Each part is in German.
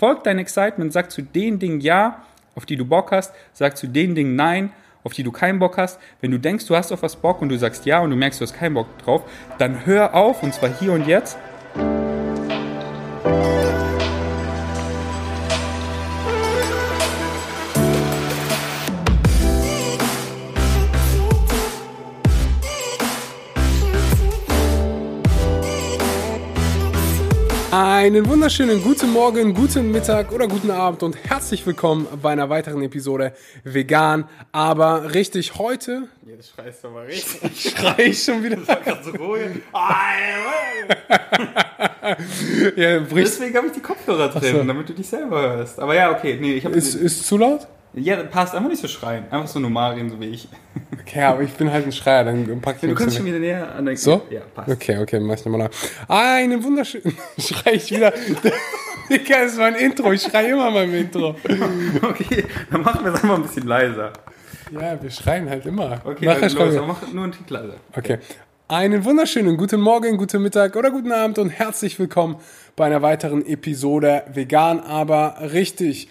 Folg dein Excitement, sag zu den Dingen Ja, auf die du Bock hast, sag zu den Dingen Nein, auf die du keinen Bock hast. Wenn du denkst, du hast auf was Bock und du sagst Ja und du merkst, du hast keinen Bock drauf, dann hör auf und zwar hier und jetzt. Einen wunderschönen guten Morgen, guten Mittag oder guten Abend und herzlich willkommen bei einer weiteren Episode Vegan, aber richtig heute. Ja, das schreist du aber richtig. Schrei ich schon wieder. Das war gerade so ruhig. ja, brichst, Deswegen habe ich die Kopfhörer drin, so. damit du dich selber hörst. Aber ja, okay, nee, ich habe. ist, ist zu laut? Ja, passt einfach nicht so schreien. Einfach so normal reden, so wie ich. Okay, aber ich bin halt ein Schreier, dann pack ich Du kannst schon wieder näher an der So? Ja, passt. Okay, okay, mach ich nochmal nach. Einen wunderschönen. Schrei ich wieder. Digga, das ist mein Intro. Ich schrei immer beim Intro. Okay, dann machen wir es einfach ein bisschen leiser. Ja, wir schreien halt immer. Okay, Nachher dann schreien los, wir. mach nur einen Tick leiser. Okay. Einen wunderschönen guten Morgen, guten Mittag oder guten Abend und herzlich willkommen bei einer weiteren Episode Vegan, aber richtig.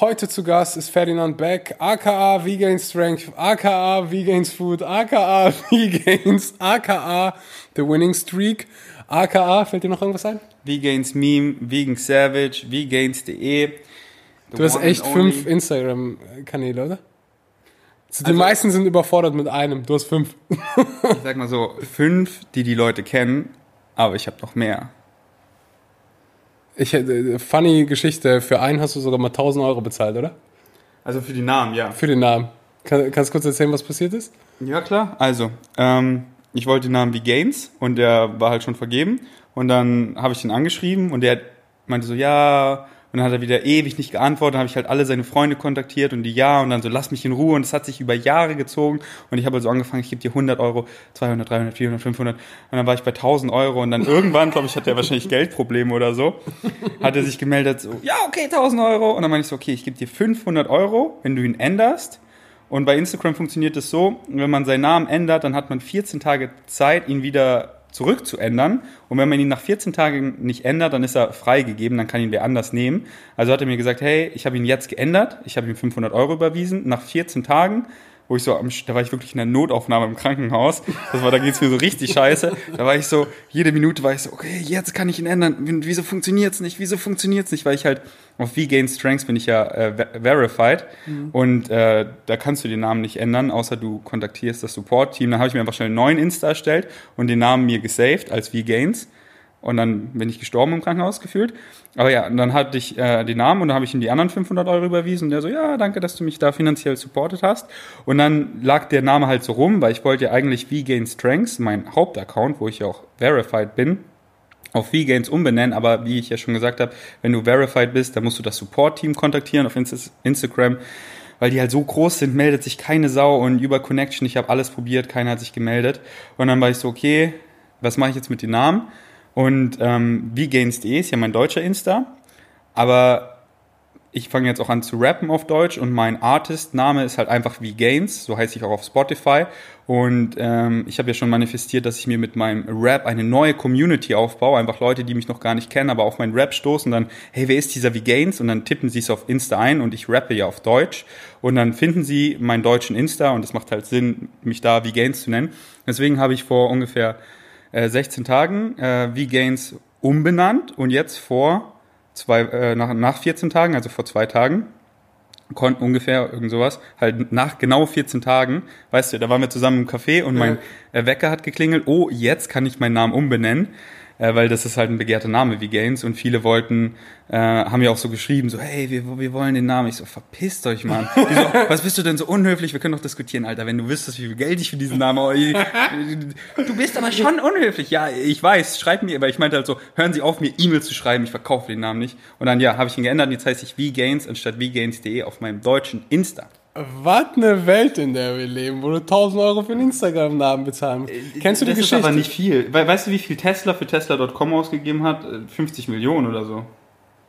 Heute zu Gast ist Ferdinand Beck, aka Vegan Strength, aka Vegan Food, aka Vegans, aka The Winning Streak, aka, fällt dir noch irgendwas ein? Vegans Meme, Vegan Savage, Vegans.de. Du hast echt fünf Instagram-Kanäle, oder? Also die meisten sind überfordert mit einem, du hast fünf. Ich sag mal so, fünf, die die Leute kennen, aber ich habe noch mehr. Ich hätte, funny Geschichte, für einen hast du sogar mal 1000 Euro bezahlt, oder? Also für die Namen, ja. Für den Namen. Kann, kannst du kurz erzählen, was passiert ist? Ja, klar. Also, ähm, ich wollte den Namen wie Gaines und der war halt schon vergeben. Und dann habe ich ihn angeschrieben und der meinte so, ja. Und dann hat er wieder ewig nicht geantwortet. Dann habe ich halt alle seine Freunde kontaktiert und die ja und dann so, lass mich in Ruhe. Und es hat sich über Jahre gezogen. Und ich habe also angefangen, ich gebe dir 100 Euro, 200, 300, 400, 500. Und dann war ich bei 1000 Euro. Und dann irgendwann, glaube ich, hat er wahrscheinlich Geldprobleme oder so. Hat er sich gemeldet, so, ja, okay, 1000 Euro. Und dann meinte ich so, okay, ich gebe dir 500 Euro, wenn du ihn änderst. Und bei Instagram funktioniert es so, wenn man seinen Namen ändert, dann hat man 14 Tage Zeit, ihn wieder zurückzuändern. Und wenn man ihn nach 14 Tagen nicht ändert, dann ist er freigegeben, dann kann ihn wer anders nehmen. Also hat er mir gesagt, hey, ich habe ihn jetzt geändert, ich habe ihm 500 Euro überwiesen. Nach 14 Tagen, wo ich so, am, da war ich wirklich in der Notaufnahme im Krankenhaus. Das war, da geht's mir so richtig scheiße. Da war ich so, jede Minute war ich so, okay, jetzt kann ich ihn ändern. Wieso funktioniert's nicht? Wieso funktioniert's nicht? Weil ich halt auf V-Gain Strengths bin ich ja äh, ver- verified und äh, da kannst du den Namen nicht ändern, außer du kontaktierst das Support-Team. Dann habe ich mir einfach schnell einen neuen Insta erstellt und den Namen mir gesaved als V-Gains. Und dann bin ich gestorben im Krankenhaus gefühlt. Aber ja, und dann hatte ich äh, den Namen und dann habe ich ihm die anderen 500 Euro überwiesen. Und der so, ja, danke, dass du mich da finanziell supportet hast. Und dann lag der Name halt so rum, weil ich wollte ja eigentlich V-Gain Strengths, mein Hauptaccount, wo ich ja auch verified bin, auf V-Gains umbenennen, aber wie ich ja schon gesagt habe, wenn du verified bist, dann musst du das Support-Team kontaktieren auf Insta- Instagram, weil die halt so groß sind, meldet sich keine Sau und über Connection, ich habe alles probiert, keiner hat sich gemeldet. Und dann war ich so, okay, was mache ich jetzt mit den Namen? Und ähm, vgains.de ist ja mein deutscher Insta, aber ich fange jetzt auch an zu rappen auf Deutsch und mein Artist-Name ist halt einfach wie so heiße ich auch auf Spotify. Und ähm, ich habe ja schon manifestiert, dass ich mir mit meinem Rap eine neue Community aufbaue, einfach Leute, die mich noch gar nicht kennen, aber auf meinen Rap stoßen, dann, hey, wer ist dieser wie? Und dann tippen sie es auf Insta ein und ich rappe ja auf Deutsch. Und dann finden sie meinen deutschen Insta und es macht halt Sinn, mich da wie zu nennen. Deswegen habe ich vor ungefähr äh, 16 Tagen äh, wie Gains umbenannt und jetzt vor zwei, äh, nach, nach 14 Tagen, also vor zwei Tagen, konnten ungefähr irgend sowas, halt nach genau 14 Tagen, weißt du, da waren wir zusammen im Café und mein äh, Wecker hat geklingelt, oh, jetzt kann ich meinen Namen umbenennen, äh, weil das ist halt ein begehrter Name wie Gaines und viele wollten, äh, haben ja auch so geschrieben, so, hey, wir, wir wollen den Namen. Ich so, verpisst euch, Mann. So, was bist du denn so unhöflich? Wir können doch diskutieren, Alter, wenn du wüsstest, wie viel Geld ich für diesen Namen, du bist aber schon unhöflich. Ja, ich weiß, schreib mir, weil ich meinte halt so, hören Sie auf, mir E-Mails zu schreiben, ich verkaufe den Namen nicht. Und dann, ja, habe ich ihn geändert und jetzt heißt ich vgains anstatt vgains.de auf meinem deutschen Insta. Was eine Welt, in der wir leben, wo du 1000 Euro für einen Instagram-Namen bezahlen musst. Kennst du die das Geschichte? ist aber nicht viel. We weißt du, wie viel Tesla für Tesla.com ausgegeben hat? Äh, 50 Millionen oder so.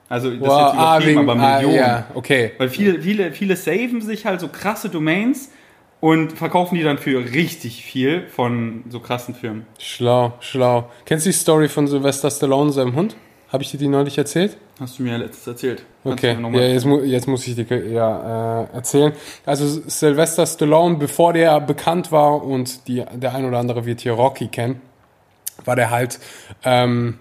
Also das wow, ist jetzt ah, übertrieben, wegen, aber ah, Millionen. ja, okay. Weil viele, viele, viele saven sich halt so krasse Domains und verkaufen die dann für richtig viel von so krassen Firmen. Schlau, schlau. Kennst du die Story von Sylvester Stallone, seinem Hund? Habe ich dir die neulich erzählt? Hast du mir ja letztens erzählt. Kannst Okay, ja, jetzt, mu jetzt muss ich dir ja, äh, erzählen. Also Sylvester Stallone, bevor der bekannt war und die, der ein oder andere wird hier Rocky kennen, war der halt ähm,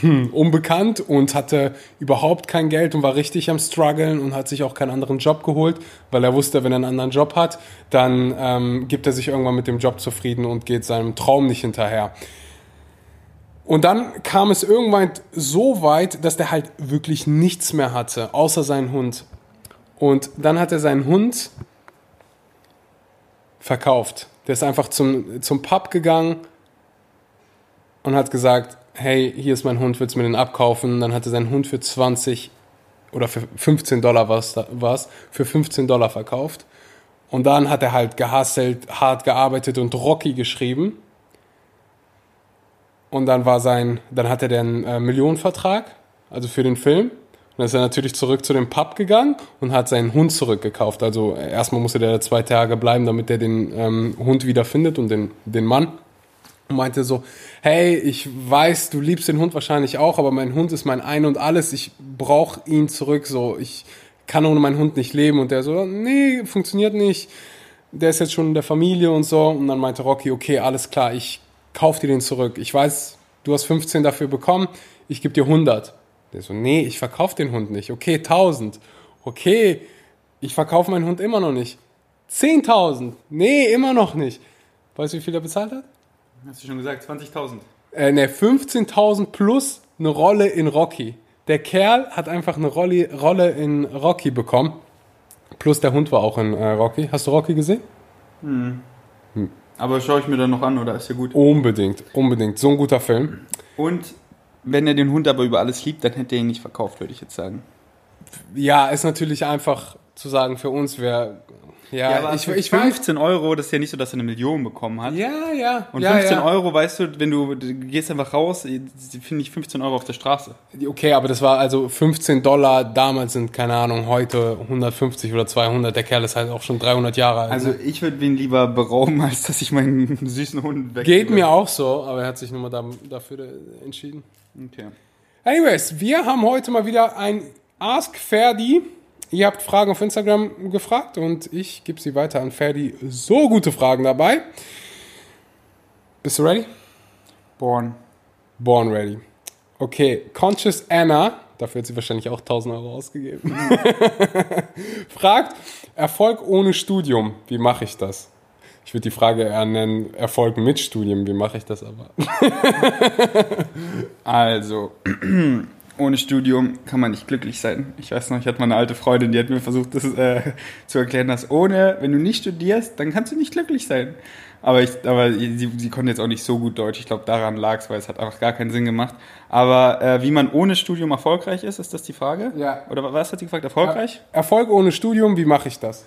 hm, unbekannt und hatte überhaupt kein Geld und war richtig am struggeln und hat sich auch keinen anderen Job geholt, weil er wusste, wenn er einen anderen Job hat, dann ähm, gibt er sich irgendwann mit dem Job zufrieden und geht seinem Traum nicht hinterher. Und dann kam es irgendwann so weit, dass der halt wirklich nichts mehr hatte, außer seinen Hund. Und dann hat er seinen Hund verkauft. Der ist einfach zum, zum Pub gegangen und hat gesagt, hey, hier ist mein Hund, willst du mir den abkaufen? Dann hat er seinen Hund für 20 oder für 15 Dollar was für 15 Dollar verkauft. Und dann hat er halt gehustelt, hart gearbeitet und Rocky geschrieben. Und dann war sein, dann hatte der einen äh, Millionenvertrag, also für den Film. Und dann ist er natürlich zurück zu dem Pub gegangen und hat seinen Hund zurückgekauft. Also äh, erstmal musste der zwei Tage bleiben, damit er den ähm, Hund wiederfindet und den, den Mann. Und meinte so, hey, ich weiß, du liebst den Hund wahrscheinlich auch, aber mein Hund ist mein Ein und Alles. Ich brauche ihn zurück. So, ich kann ohne meinen Hund nicht leben. Und der so, nee, funktioniert nicht. Der ist jetzt schon in der Familie und so. Und dann meinte Rocky, okay, alles klar, ich kauf dir den zurück. Ich weiß, du hast 15 dafür bekommen, ich gebe dir 100. Der so, nee, ich verkauf den Hund nicht. Okay, 1000. Okay, ich verkaufe meinen Hund immer noch nicht. 10.000. Nee, immer noch nicht. Weißt du, wie viel er bezahlt hat? Hast du schon gesagt, 20.000. Äh, ne, 15.000 plus eine Rolle in Rocky. Der Kerl hat einfach eine Rolle, Rolle in Rocky bekommen. Plus der Hund war auch in äh, Rocky. Hast du Rocky gesehen? Aber schaue ich mir dann noch an, oder ist ja gut. Unbedingt, unbedingt. So ein guter Film. Und wenn er den Hund aber über alles liebt, dann hätte er ihn nicht verkauft, würde ich jetzt sagen. Ja, ist natürlich einfach zu sagen, für uns wäre. Ja, aber ich, ich weiß. 15 Euro, das ist ja nicht so, dass er eine Million bekommen hat. Ja, ja. Und ja, 15 ja. Euro, weißt du, wenn du, du gehst einfach raus, finde ich 15 Euro auf der Straße. Okay, aber das war also 15 Dollar. Damals sind, keine Ahnung, heute 150 oder 200. Der Kerl ist halt auch schon 300 Jahre alt. Also ne? ich würde ihn lieber berauben, als dass ich meinen süßen Hund weg. Geht mir auch so, aber er hat sich nur mal da, dafür äh, entschieden. Okay. Anyways, wir haben heute mal wieder ein Ask Ferdi. Ihr habt Fragen auf Instagram gefragt und ich gebe sie weiter an Ferdi. So gute Fragen dabei. Bist du ready? Born. Born ready. Okay, Conscious Anna, dafür hat sie wahrscheinlich auch 1000 Euro ausgegeben, fragt, Erfolg ohne Studium, wie mache ich das? Ich würde die Frage eher nennen, Erfolg mit Studium, wie mache ich das aber? Also, ohne Studium kann man nicht glücklich sein. Ich weiß noch, ich hatte mal eine alte Freundin, die hat mir versucht, das äh, zu erklären, dass ohne, wenn du nicht studierst, dann kannst du nicht glücklich sein. Aber, ich, aber sie, sie konnte jetzt auch nicht so gut Deutsch. Ich glaube, daran lag es, weil es hat einfach gar keinen Sinn gemacht. Aber äh, wie man ohne Studium erfolgreich ist, ist das die Frage? Ja. Oder was hat sie gefragt? Erfolgreich? Erfolg ohne Studium, wie mache ich das?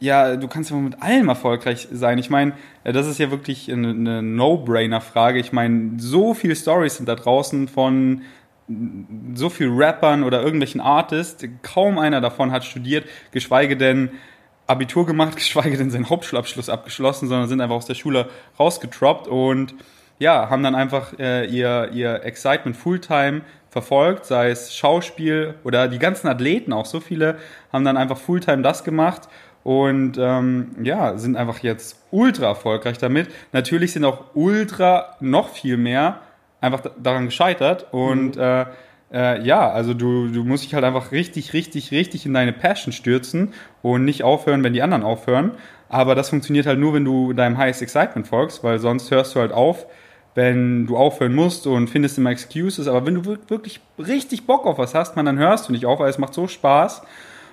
Ja, du kannst ja mit allem erfolgreich sein. Ich meine, äh, das ist ja wirklich eine, eine No-Brainer-Frage. Ich meine, so viele Stories sind da draußen von so viel Rappern oder irgendwelchen Artists. Kaum einer davon hat studiert, geschweige denn Abitur gemacht, geschweige denn seinen Hauptschulabschluss abgeschlossen, sondern sind einfach aus der Schule rausgetroppt und ja, haben dann einfach äh, ihr, ihr Excitement Fulltime verfolgt, sei es Schauspiel oder die ganzen Athleten, auch so viele, haben dann einfach Fulltime das gemacht und ähm, ja, sind einfach jetzt ultra erfolgreich damit. Natürlich sind auch ultra noch viel mehr einfach da- daran gescheitert und äh, äh, ja, also du, du musst dich halt einfach richtig, richtig, richtig in deine Passion stürzen und nicht aufhören, wenn die anderen aufhören. Aber das funktioniert halt nur, wenn du deinem Highest Excitement folgst, weil sonst hörst du halt auf, wenn du aufhören musst und findest immer Excuses. Aber wenn du wir- wirklich richtig Bock auf was hast, man, dann hörst du nicht auf, weil es macht so Spaß.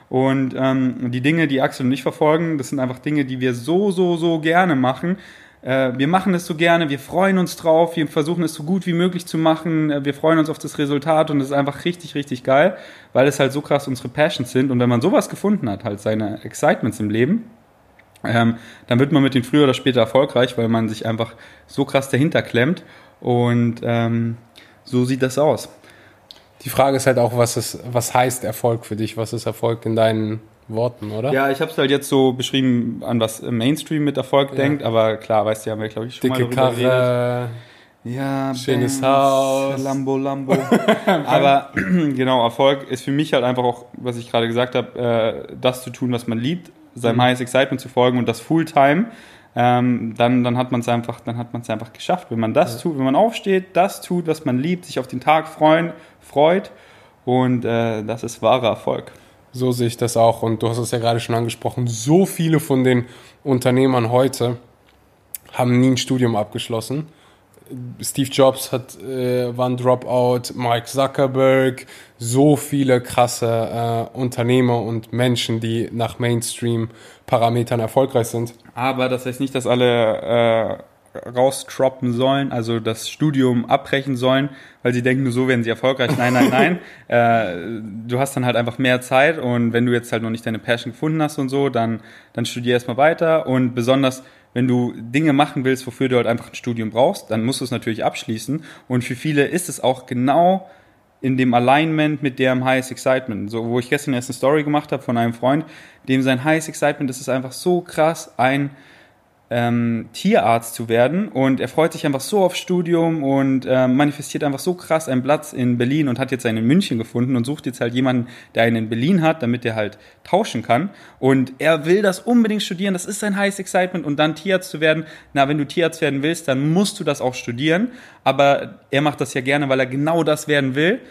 Und ähm, die Dinge, die Axel und ich verfolgen, das sind einfach Dinge, die wir so, so, so gerne machen. Äh, wir machen es so gerne, wir freuen uns drauf, wir versuchen es so gut wie möglich zu machen, äh, wir freuen uns auf das Resultat und es ist einfach richtig, richtig geil, weil es halt so krass unsere Passions sind. Und wenn man sowas gefunden hat, halt seine Excitements im Leben, ähm, dann wird man mit denen früher oder später erfolgreich, weil man sich einfach so krass dahinter klemmt. Und ähm, so sieht das aus. Die Frage ist halt auch, was, ist, was heißt Erfolg für dich? Was ist Erfolg in deinen Worten, oder? Ja, ich habe es halt jetzt so beschrieben, an was Mainstream mit Erfolg denkt, aber klar, weißt du, haben wir, glaube ich, schon Dicke mal darüber. Karre. Ja, Schönes Benz, Haus. Lambo, Lambo. Aber genau, Erfolg ist für mich halt einfach auch, was ich gerade gesagt habe, äh, das zu tun, was man liebt, seinem Mhm. Highest Excitement zu folgen und das Fulltime. Ähm, dann, dann hat man es einfach, dann hat man es einfach geschafft. Wenn man das tut, wenn man aufsteht, das tut, was man liebt, sich auf den Tag freuen, freut und äh, das ist wahrer Erfolg. So sehe ich das auch. Und du hast es ja gerade schon angesprochen. So viele von den Unternehmern heute haben nie ein Studium abgeschlossen. Steve Jobs hat, äh, war ein Dropout, Mike Zuckerberg, so viele krasse äh, Unternehmer und Menschen, die nach Mainstream-Parametern erfolgreich sind. Aber das heißt nicht, dass alle äh, raustroppen sollen, also das Studium abbrechen sollen, weil sie denken, nur so werden sie erfolgreich. Nein, nein, nein. äh, du hast dann halt einfach mehr Zeit und wenn du jetzt halt noch nicht deine Passion gefunden hast und so, dann, dann studier erstmal weiter und besonders wenn du Dinge machen willst, wofür du halt einfach ein Studium brauchst, dann musst du es natürlich abschließen. Und für viele ist es auch genau in dem Alignment mit deren Highest Excitement. So, wo ich gestern erst eine Story gemacht habe von einem Freund, dem sein Highest Excitement, das ist einfach so krass, ein ähm, Tierarzt zu werden. Und er freut sich einfach so aufs Studium und ähm, manifestiert einfach so krass einen Platz in Berlin und hat jetzt einen in München gefunden und sucht jetzt halt jemanden, der einen in Berlin hat, damit er halt tauschen kann. Und er will das unbedingt studieren, das ist sein Highest Excitement. Und dann Tierarzt zu werden, na, wenn du Tierarzt werden willst, dann musst du das auch studieren, aber er macht das ja gerne, weil er genau das werden will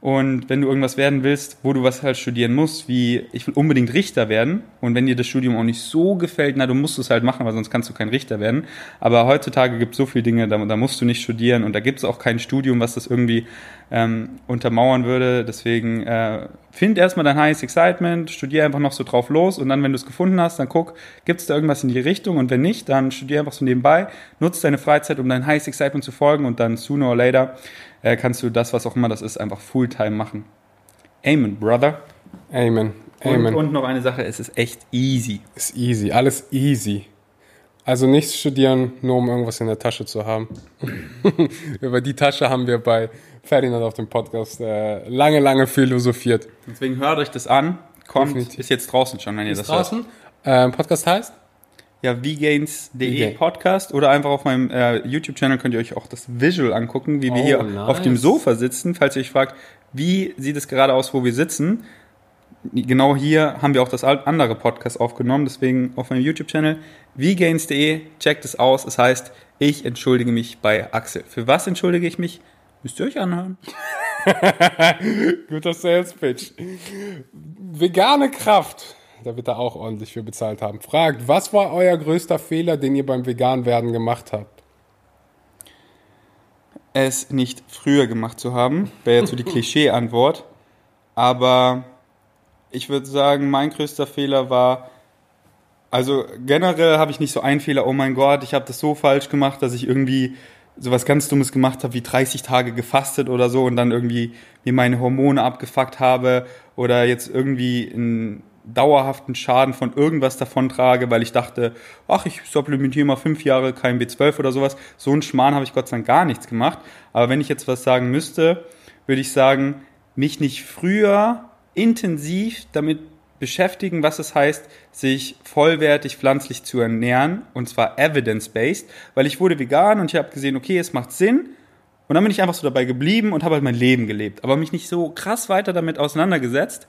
und wenn du irgendwas werden willst, wo du was halt studieren musst, wie ich will unbedingt Richter werden. Und wenn dir das Studium auch nicht so gefällt, na, du musst es halt machen, weil sonst kannst du kein Richter werden. Aber heutzutage gibt es so viele Dinge, da, da musst du nicht studieren. Und da gibt es auch kein Studium, was das irgendwie ähm, untermauern würde. Deswegen äh, find erstmal dein Highest Excitement, studier einfach noch so drauf los. Und dann, wenn du es gefunden hast, dann guck, gibt es da irgendwas in die Richtung? Und wenn nicht, dann studier einfach so nebenbei, nutz deine Freizeit, um dein Highest Excitement zu folgen und dann sooner or later äh, kannst du das, was auch immer das ist, einfach Fulltime machen. Amen, Brother. Amen. Und, Amen. und noch eine Sache, es ist echt easy. Ist easy, alles easy. Also nicht studieren, nur um irgendwas in der Tasche zu haben. Über die Tasche haben wir bei Ferdinand auf dem Podcast äh, lange, lange philosophiert. Deswegen hört euch das an. Kommt, Definitiv. ist jetzt draußen schon, wenn ihr das hört. Ähm, Podcast heißt? Ja, vgains.de. Podcast oder einfach auf meinem äh, YouTube-Channel könnt ihr euch auch das Visual angucken, wie wir Oh, hier nice. auf dem Sofa sitzen. Falls ihr euch fragt, wie sieht es gerade aus, wo wir sitzen. Genau hier haben wir auch das andere Podcast aufgenommen, deswegen auf meinem YouTube-Channel vgains.de, checkt es aus. Es heißt, ich entschuldige mich bei Axel. Für was entschuldige ich mich? Müsst ihr euch anhören. Guter Sales Pitch. Vegane Kraft, da wird er auch ordentlich für bezahlt haben. Fragt, was war euer größter Fehler, den ihr beim Veganwerden gemacht habt? es nicht früher gemacht zu haben, wäre jetzt so die Klischee-Antwort. Aber ich würde sagen, mein größter Fehler war, also generell habe ich nicht so einen Fehler, oh mein Gott, ich habe das so falsch gemacht, dass ich irgendwie sowas ganz Dummes gemacht habe, wie 30 Tage gefastet oder so und dann irgendwie mir meine Hormone abgefuckt habe oder jetzt irgendwie einen dauerhaften Schaden von irgendwas davon trage, weil ich dachte, ach, ich supplementiere mal fünf Jahre kein B12 oder sowas. So einen Schmarrn habe ich Gott sei Dank gar nichts gemacht. Aber wenn ich jetzt was sagen müsste, würde ich sagen, mich nicht früher intensiv damit beschäftigen, was es heißt, sich vollwertig pflanzlich zu ernähren, und zwar evidence-based, weil ich wurde vegan und ich habe gesehen, okay, es macht Sinn, und dann bin ich einfach so dabei geblieben und habe halt mein Leben gelebt, aber mich nicht so krass weiter damit auseinandergesetzt.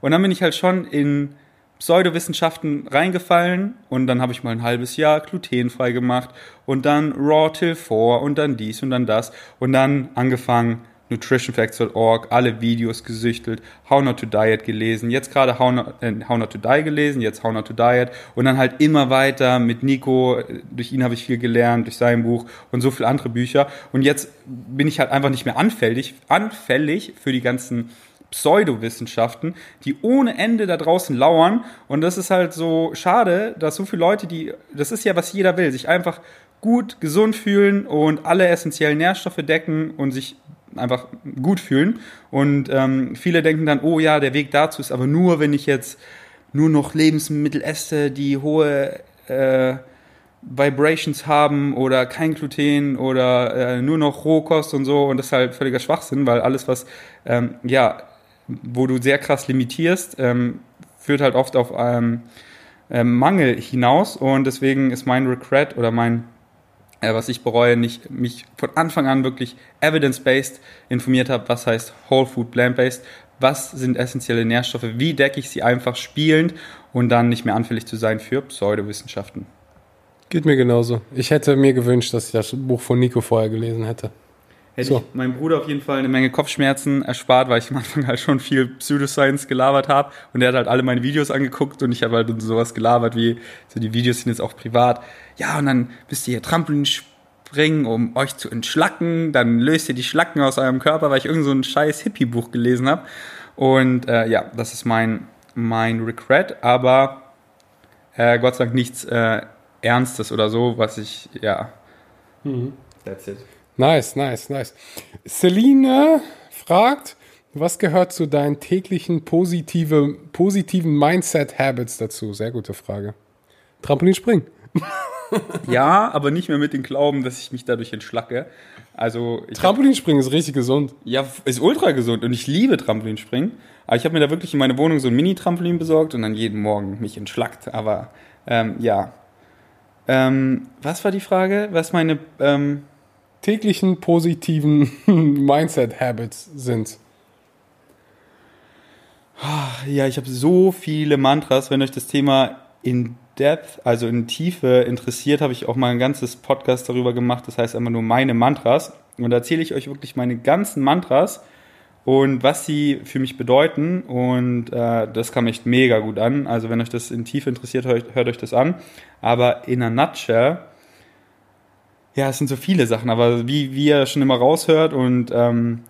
Und dann bin ich halt schon in Pseudowissenschaften reingefallen und dann habe ich mal ein halbes Jahr glutenfrei gemacht und dann Raw Till 4 und dann dies und dann das und dann angefangen nutritionfacts.org, alle Videos gesüchtelt, How Not to Diet gelesen, jetzt gerade How, Not- äh, How Not to Die gelesen, jetzt How Not to Diet und dann halt immer weiter mit Nico, durch ihn habe ich viel gelernt, durch sein Buch und so viele andere Bücher und jetzt bin ich halt einfach nicht mehr anfällig, anfällig für die ganzen Pseudowissenschaften, die ohne Ende da draußen lauern. Und das ist halt so schade, dass so viele Leute, die, das ist ja, was jeder will, sich einfach gut, gesund fühlen und alle essentiellen Nährstoffe decken und sich einfach gut fühlen. Und ähm, viele denken dann, oh ja, der Weg dazu ist aber nur, wenn ich jetzt nur noch Lebensmittel esse, die hohe äh, Vibrations haben oder kein Gluten oder äh, nur noch Rohkost und so und das ist halt völliger Schwachsinn, weil alles, was, ähm, ja, wo du sehr krass limitierst, ähm, führt halt oft auf ähm, ähm, Mangel hinaus und deswegen ist mein Regret oder mein äh, was ich bereue, nicht mich von Anfang an wirklich evidence-based informiert habe, was heißt Whole Food Plant-based, was sind essentielle Nährstoffe, wie decke ich sie einfach spielend und dann nicht mehr anfällig zu sein für Pseudowissenschaften. Geht mir genauso. Ich hätte mir gewünscht, dass ich das Buch von Nico vorher gelesen hätte. Hätte so. ich meinem Bruder auf jeden Fall eine Menge Kopfschmerzen erspart, weil ich am Anfang halt schon viel Pseudoscience gelabert habe und er hat halt alle meine Videos angeguckt und ich habe halt sowas gelabert wie, so die Videos sind jetzt auch privat. Ja, und dann müsst ihr hier Trampolin springen, um euch zu entschlacken, dann löst ihr die Schlacken aus eurem Körper, weil ich irgend so ein scheiß Hippie-Buch gelesen habe. Und äh, ja, das ist mein, mein Regret, aber äh, Gott sei Dank nichts äh, Ernstes oder so, was ich, ja, mhm. that's it. Nice, nice, nice. Celine fragt, was gehört zu deinen täglichen positive, positiven Mindset-Habits dazu? Sehr gute Frage. Trampolin springen. ja, aber nicht mehr mit dem Glauben, dass ich mich dadurch entschlacke. Also Trampolinspringen ist richtig gesund. Ja, ist ultra gesund und ich liebe Trampolinspringen. Aber ich habe mir da wirklich in meine Wohnung so ein Mini-Trampolin besorgt und dann jeden Morgen mich entschlackt. Aber ähm, ja. Ähm, was war die Frage? Was meine ähm, täglichen positiven Mindset-Habits sind? Ja, ich habe so viele Mantras. Wenn euch das Thema in Depth, also in Tiefe interessiert, habe ich auch mal ein ganzes Podcast darüber gemacht. Das heißt einfach nur meine Mantras. Und da erzähle ich euch wirklich meine ganzen Mantras und was sie für mich bedeuten. Und äh, das kam echt mega gut an. Also wenn euch das in Tiefe interessiert, hört, hört euch das an. Aber in a nutshell ja, es sind so viele Sachen, aber wie, wie ihr schon immer raushört und ähm,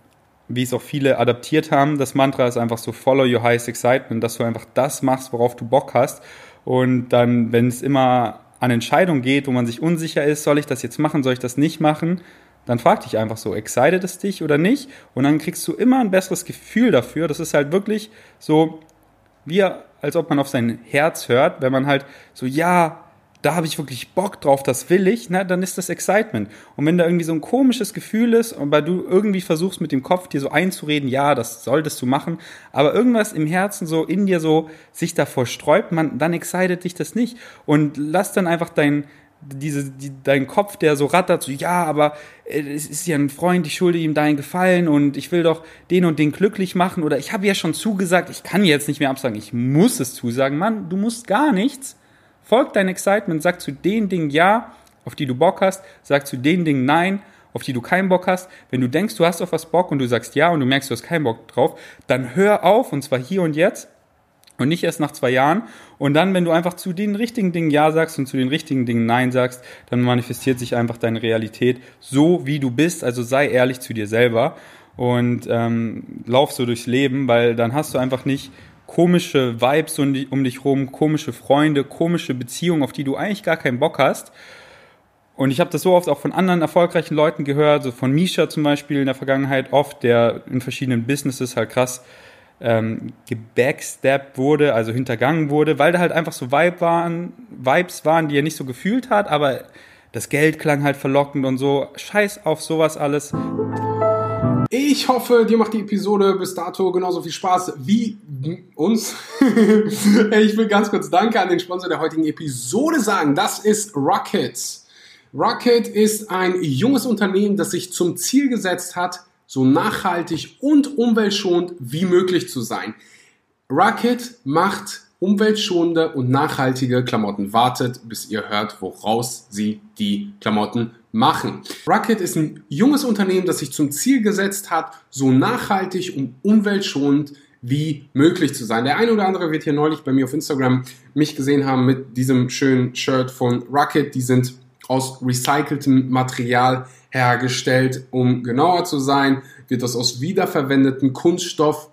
wie es auch viele adaptiert haben, das Mantra ist einfach so Follow your highest excitement, dass du einfach das machst, worauf du Bock hast. Und dann, wenn es immer an Entscheidungen geht, wo man sich unsicher ist, soll ich das jetzt machen, soll ich das nicht machen, dann frag dich einfach so, excited es dich oder nicht? Und dann kriegst du immer ein besseres Gefühl dafür. Das ist halt wirklich so, wie als ob man auf sein Herz hört, wenn man halt so, ja, da habe ich wirklich Bock drauf, das will ich, na, dann ist das Excitement. Und wenn da irgendwie so ein komisches Gefühl ist und weil du irgendwie versuchst mit dem Kopf dir so einzureden, ja, das solltest du machen, aber irgendwas im Herzen so in dir so sich davor sträubt, man, dann excited dich das nicht. Und lass dann einfach dein, diese, die, dein Kopf, der so rattert, so, ja, aber äh, es ist ja ein Freund, ich schulde ihm deinen Gefallen und ich will doch den und den glücklich machen oder ich habe ja schon zugesagt, ich kann jetzt nicht mehr absagen, ich muss es zusagen. Mann, du musst gar nichts Folg dein Excitement, sag zu den Dingen Ja, auf die du Bock hast, sag zu den Dingen Nein, auf die du keinen Bock hast. Wenn du denkst, du hast auf was Bock und du sagst Ja und du merkst, du hast keinen Bock drauf, dann hör auf und zwar hier und jetzt und nicht erst nach zwei Jahren. Und dann, wenn du einfach zu den richtigen Dingen Ja sagst und zu den richtigen Dingen Nein sagst, dann manifestiert sich einfach deine Realität so, wie du bist. Also sei ehrlich zu dir selber und ähm, lauf so durchs Leben, weil dann hast du einfach nicht komische Vibes um, um dich rum, komische Freunde, komische Beziehungen, auf die du eigentlich gar keinen Bock hast. Und ich habe das so oft auch von anderen erfolgreichen Leuten gehört, so von Misha zum Beispiel in der Vergangenheit oft, der in verschiedenen Businesses halt krass ähm, gebacksteppt wurde, also hintergangen wurde, weil da halt einfach so Vibe waren, Vibes waren, die er nicht so gefühlt hat, aber das Geld klang halt verlockend und so. Scheiß auf sowas alles. Ich hoffe, dir macht die Episode bis dato genauso viel Spaß wie uns. ich will ganz kurz Danke an den Sponsor der heutigen Episode sagen. Das ist Rocket. Rocket ist ein junges Unternehmen, das sich zum Ziel gesetzt hat, so nachhaltig und umweltschonend wie möglich zu sein. Rocket macht umweltschonende und nachhaltige Klamotten. Wartet, bis ihr hört, woraus sie die Klamotten machen. Rocket ist ein junges Unternehmen, das sich zum Ziel gesetzt hat, so nachhaltig und umweltschonend wie möglich zu sein. Der eine oder andere wird hier neulich bei mir auf Instagram mich gesehen haben mit diesem schönen Shirt von Rocket. Die sind aus recyceltem Material hergestellt. Um genauer zu sein, wird das aus wiederverwendeten Kunststoff,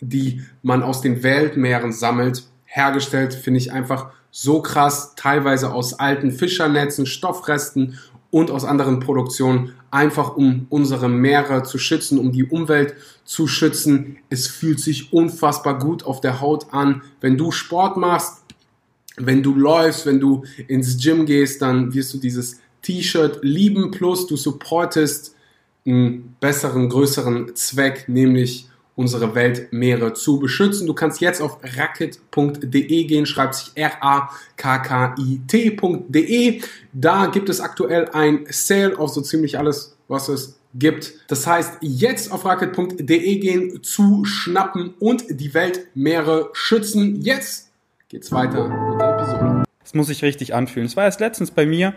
die man aus den Weltmeeren sammelt, hergestellt. Finde ich einfach so krass. Teilweise aus alten Fischernetzen, Stoffresten und aus anderen Produktionen, einfach um unsere Meere zu schützen, um die Umwelt zu schützen. Es fühlt sich unfassbar gut auf der Haut an. Wenn du Sport machst, wenn du läufst, wenn du ins Gym gehst, dann wirst du dieses T-Shirt lieben, plus du supportest einen besseren, größeren Zweck, nämlich unsere Weltmeere zu beschützen. Du kannst jetzt auf racket.de gehen, schreibt sich R-A-K-K-I-T.de. Da gibt es aktuell ein Sale auf so ziemlich alles, was es gibt. Das heißt, jetzt auf racket.de gehen, zu schnappen und die Weltmeere schützen. Jetzt geht's weiter mit der Episode. Es muss sich richtig anfühlen. Es war erst letztens bei mir.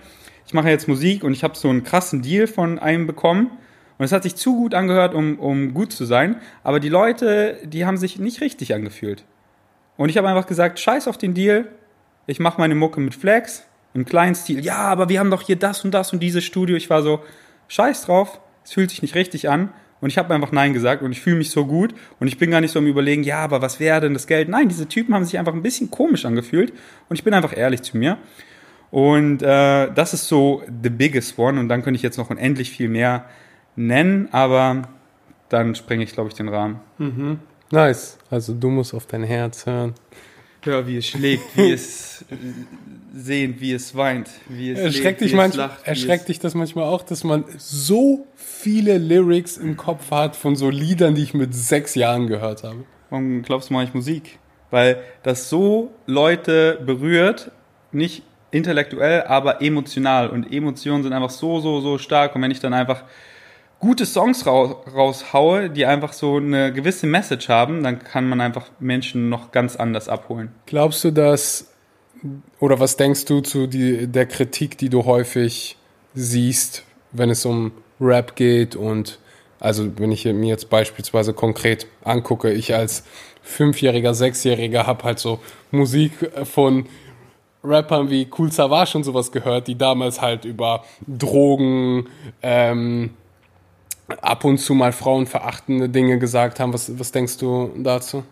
Ich mache jetzt Musik und ich habe so einen krassen Deal von einem bekommen. Und es hat sich zu gut angehört, um, um gut zu sein. Aber die Leute, die haben sich nicht richtig angefühlt. Und ich habe einfach gesagt, scheiß auf den Deal. Ich mache meine Mucke mit Flex im kleinen Stil. Ja, aber wir haben doch hier das und das und dieses Studio. Ich war so, scheiß drauf. Es fühlt sich nicht richtig an. Und ich habe einfach Nein gesagt und ich fühle mich so gut und ich bin gar nicht so am Überlegen, ja, aber was wäre denn das Geld? Nein, diese Typen haben sich einfach ein bisschen komisch angefühlt und ich bin einfach ehrlich zu mir. Und äh, das ist so the biggest one und dann könnte ich jetzt noch unendlich viel mehr nennen, aber dann sprenge ich, glaube ich, den Rahmen. Mhm. Nice. Also du musst auf dein Herz hören. Hör, wie es schlägt, wie es sehnt, wie es weint, wie es erschreckt, lebt, dich, manchmal, lacht, erschreckt dich das manchmal auch, dass man so viele Lyrics im Kopf hat von so Liedern, die ich mit sechs Jahren gehört habe. Warum glaubst du, mache ich Musik? Weil das so Leute berührt, nicht intellektuell, aber emotional. Und Emotionen sind einfach so, so, so stark. Und wenn ich dann einfach gute Songs raushaue, die einfach so eine gewisse Message haben, dann kann man einfach Menschen noch ganz anders abholen. Glaubst du, dass, oder was denkst du zu die, der Kritik, die du häufig siehst, wenn es um Rap geht und also wenn ich mir jetzt beispielsweise konkret angucke, ich als Fünfjähriger, Sechsjähriger habe halt so Musik von Rappern wie Cool Savage und sowas gehört, die damals halt über Drogen, ähm, ab und zu mal frauenverachtende Dinge gesagt haben. Was, was denkst du dazu?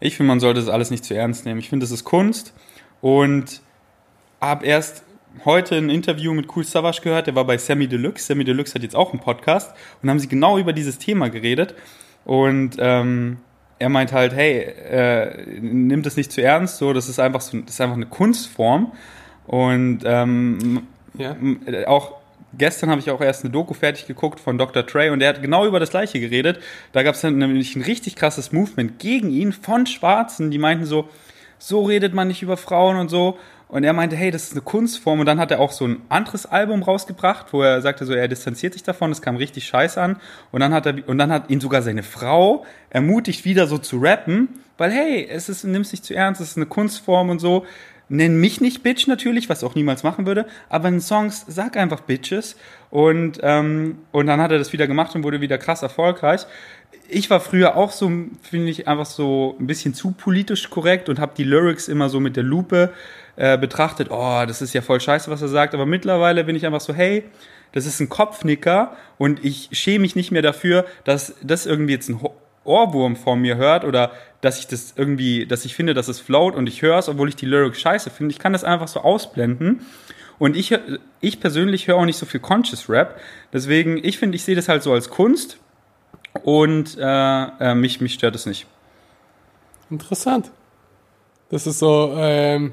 Ich finde, man sollte das alles nicht zu ernst nehmen. Ich finde, das ist Kunst und habe erst heute ein Interview mit Cool Savage gehört, der war bei Sammy Deluxe. Sammy Deluxe hat jetzt auch einen Podcast und haben sie genau über dieses Thema geredet. Und ähm, er meint halt, hey, äh, nimm das nicht zu ernst, so, das ist einfach so, das ist einfach eine Kunstform. Und ähm, ja. auch gestern habe ich auch erst eine Doku fertig geguckt von Dr. Trey und der hat genau über das gleiche geredet. Da gab es dann nämlich ein richtig krasses Movement gegen ihn von Schwarzen, die meinten so, so redet man nicht über Frauen und so. Und er meinte, hey, das ist eine Kunstform. Und dann hat er auch so ein anderes Album rausgebracht, wo er sagte, so er distanziert sich davon, das kam richtig scheiße an. Und dann hat er, und dann hat ihn sogar seine Frau ermutigt, wieder so zu rappen, weil hey, es ist, nimm's nicht zu ernst, es ist eine Kunstform und so. Nenn mich nicht Bitch natürlich, was auch niemals machen würde, aber in Songs sag einfach Bitches. Und, ähm, und dann hat er das wieder gemacht und wurde wieder krass erfolgreich. Ich war früher auch so, finde ich, einfach so ein bisschen zu politisch korrekt und habe die Lyrics immer so mit der Lupe äh, betrachtet. Oh, das ist ja voll scheiße, was er sagt. Aber mittlerweile bin ich einfach so, hey, das ist ein Kopfnicker und ich schäme mich nicht mehr dafür, dass das irgendwie jetzt ein Ohrwurm vor mir hört oder dass ich das irgendwie, dass ich finde, dass es float und ich höre es, obwohl ich die Lyrics scheiße finde. Ich kann das einfach so ausblenden. Und ich, ich persönlich höre auch nicht so viel Conscious Rap. Deswegen, ich finde, ich sehe das halt so als Kunst und äh, äh, mich, mich stört es nicht. Interessant. Das ist so, ähm,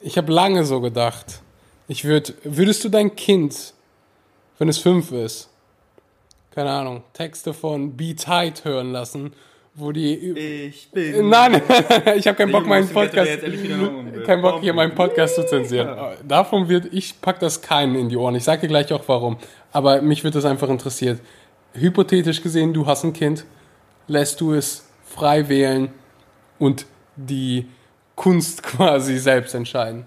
ich habe lange so gedacht. Ich würde, würdest du dein Kind, wenn es fünf ist, keine Ahnung, Texte von Be Tight hören lassen, wo die. Ich bin. Nein, ich habe keinen Bock, meinen Podcast. Keinen Bock, hier meinen Podcast zu zensieren. Davon wird, ich pack das keinen in die Ohren. Ich sage dir gleich auch warum. Aber mich wird das einfach interessiert. Hypothetisch gesehen, du hast ein Kind, lässt du es frei wählen und die Kunst quasi selbst entscheiden.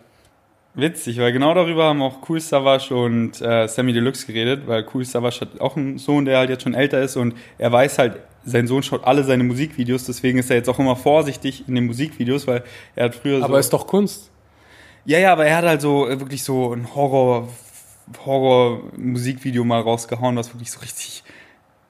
Witzig, weil genau darüber haben auch Cool Savage und äh, Sammy Deluxe geredet, weil Cool Savage hat auch einen Sohn, der halt jetzt schon älter ist und er weiß halt, sein Sohn schaut alle seine Musikvideos, deswegen ist er jetzt auch immer vorsichtig in den Musikvideos, weil er hat früher Aber so, ist doch Kunst. Ja, ja, aber er hat halt so äh, wirklich so ein Horror Horror-Musikvideo mal rausgehauen, was wirklich so richtig,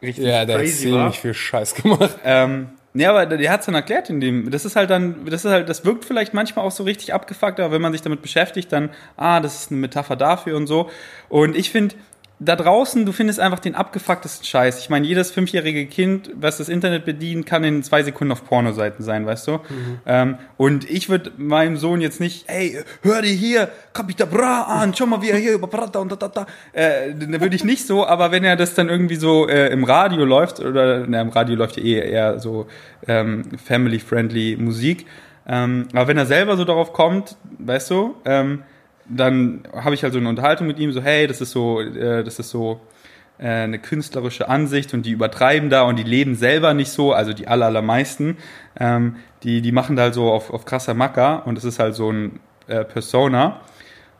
richtig ja, der crazy hat ziemlich viel Scheiß gemacht. Ähm, ja, aber der hat es dann erklärt in dem. Das ist halt dann, das ist halt, das wirkt vielleicht manchmal auch so richtig abgefuckt, aber wenn man sich damit beschäftigt, dann, ah, das ist eine Metapher dafür und so. Und ich finde, da draußen, du findest einfach den abgefucktesten Scheiß. Ich meine, jedes fünfjährige Kind, was das Internet bedient, kann in zwei Sekunden auf Pornoseiten sein, weißt du? Mhm. Ähm, und ich würde meinem Sohn jetzt nicht, hey, hör dir hier Capita Bra an, schau mal, wie er hier über Prata und da, da, da. Äh, da würde ich nicht so, aber wenn er das dann irgendwie so äh, im Radio läuft, oder na, im Radio läuft ja eh eher so ähm, family-friendly Musik, ähm, aber wenn er selber so darauf kommt, weißt du, ähm, dann habe ich halt so eine Unterhaltung mit ihm, so, hey, das ist so, äh, das ist so äh, eine künstlerische Ansicht und die übertreiben da und die leben selber nicht so, also die aller, allermeisten, ähm, die, die machen da halt so auf, auf krasser Macker und das ist halt so ein äh, Persona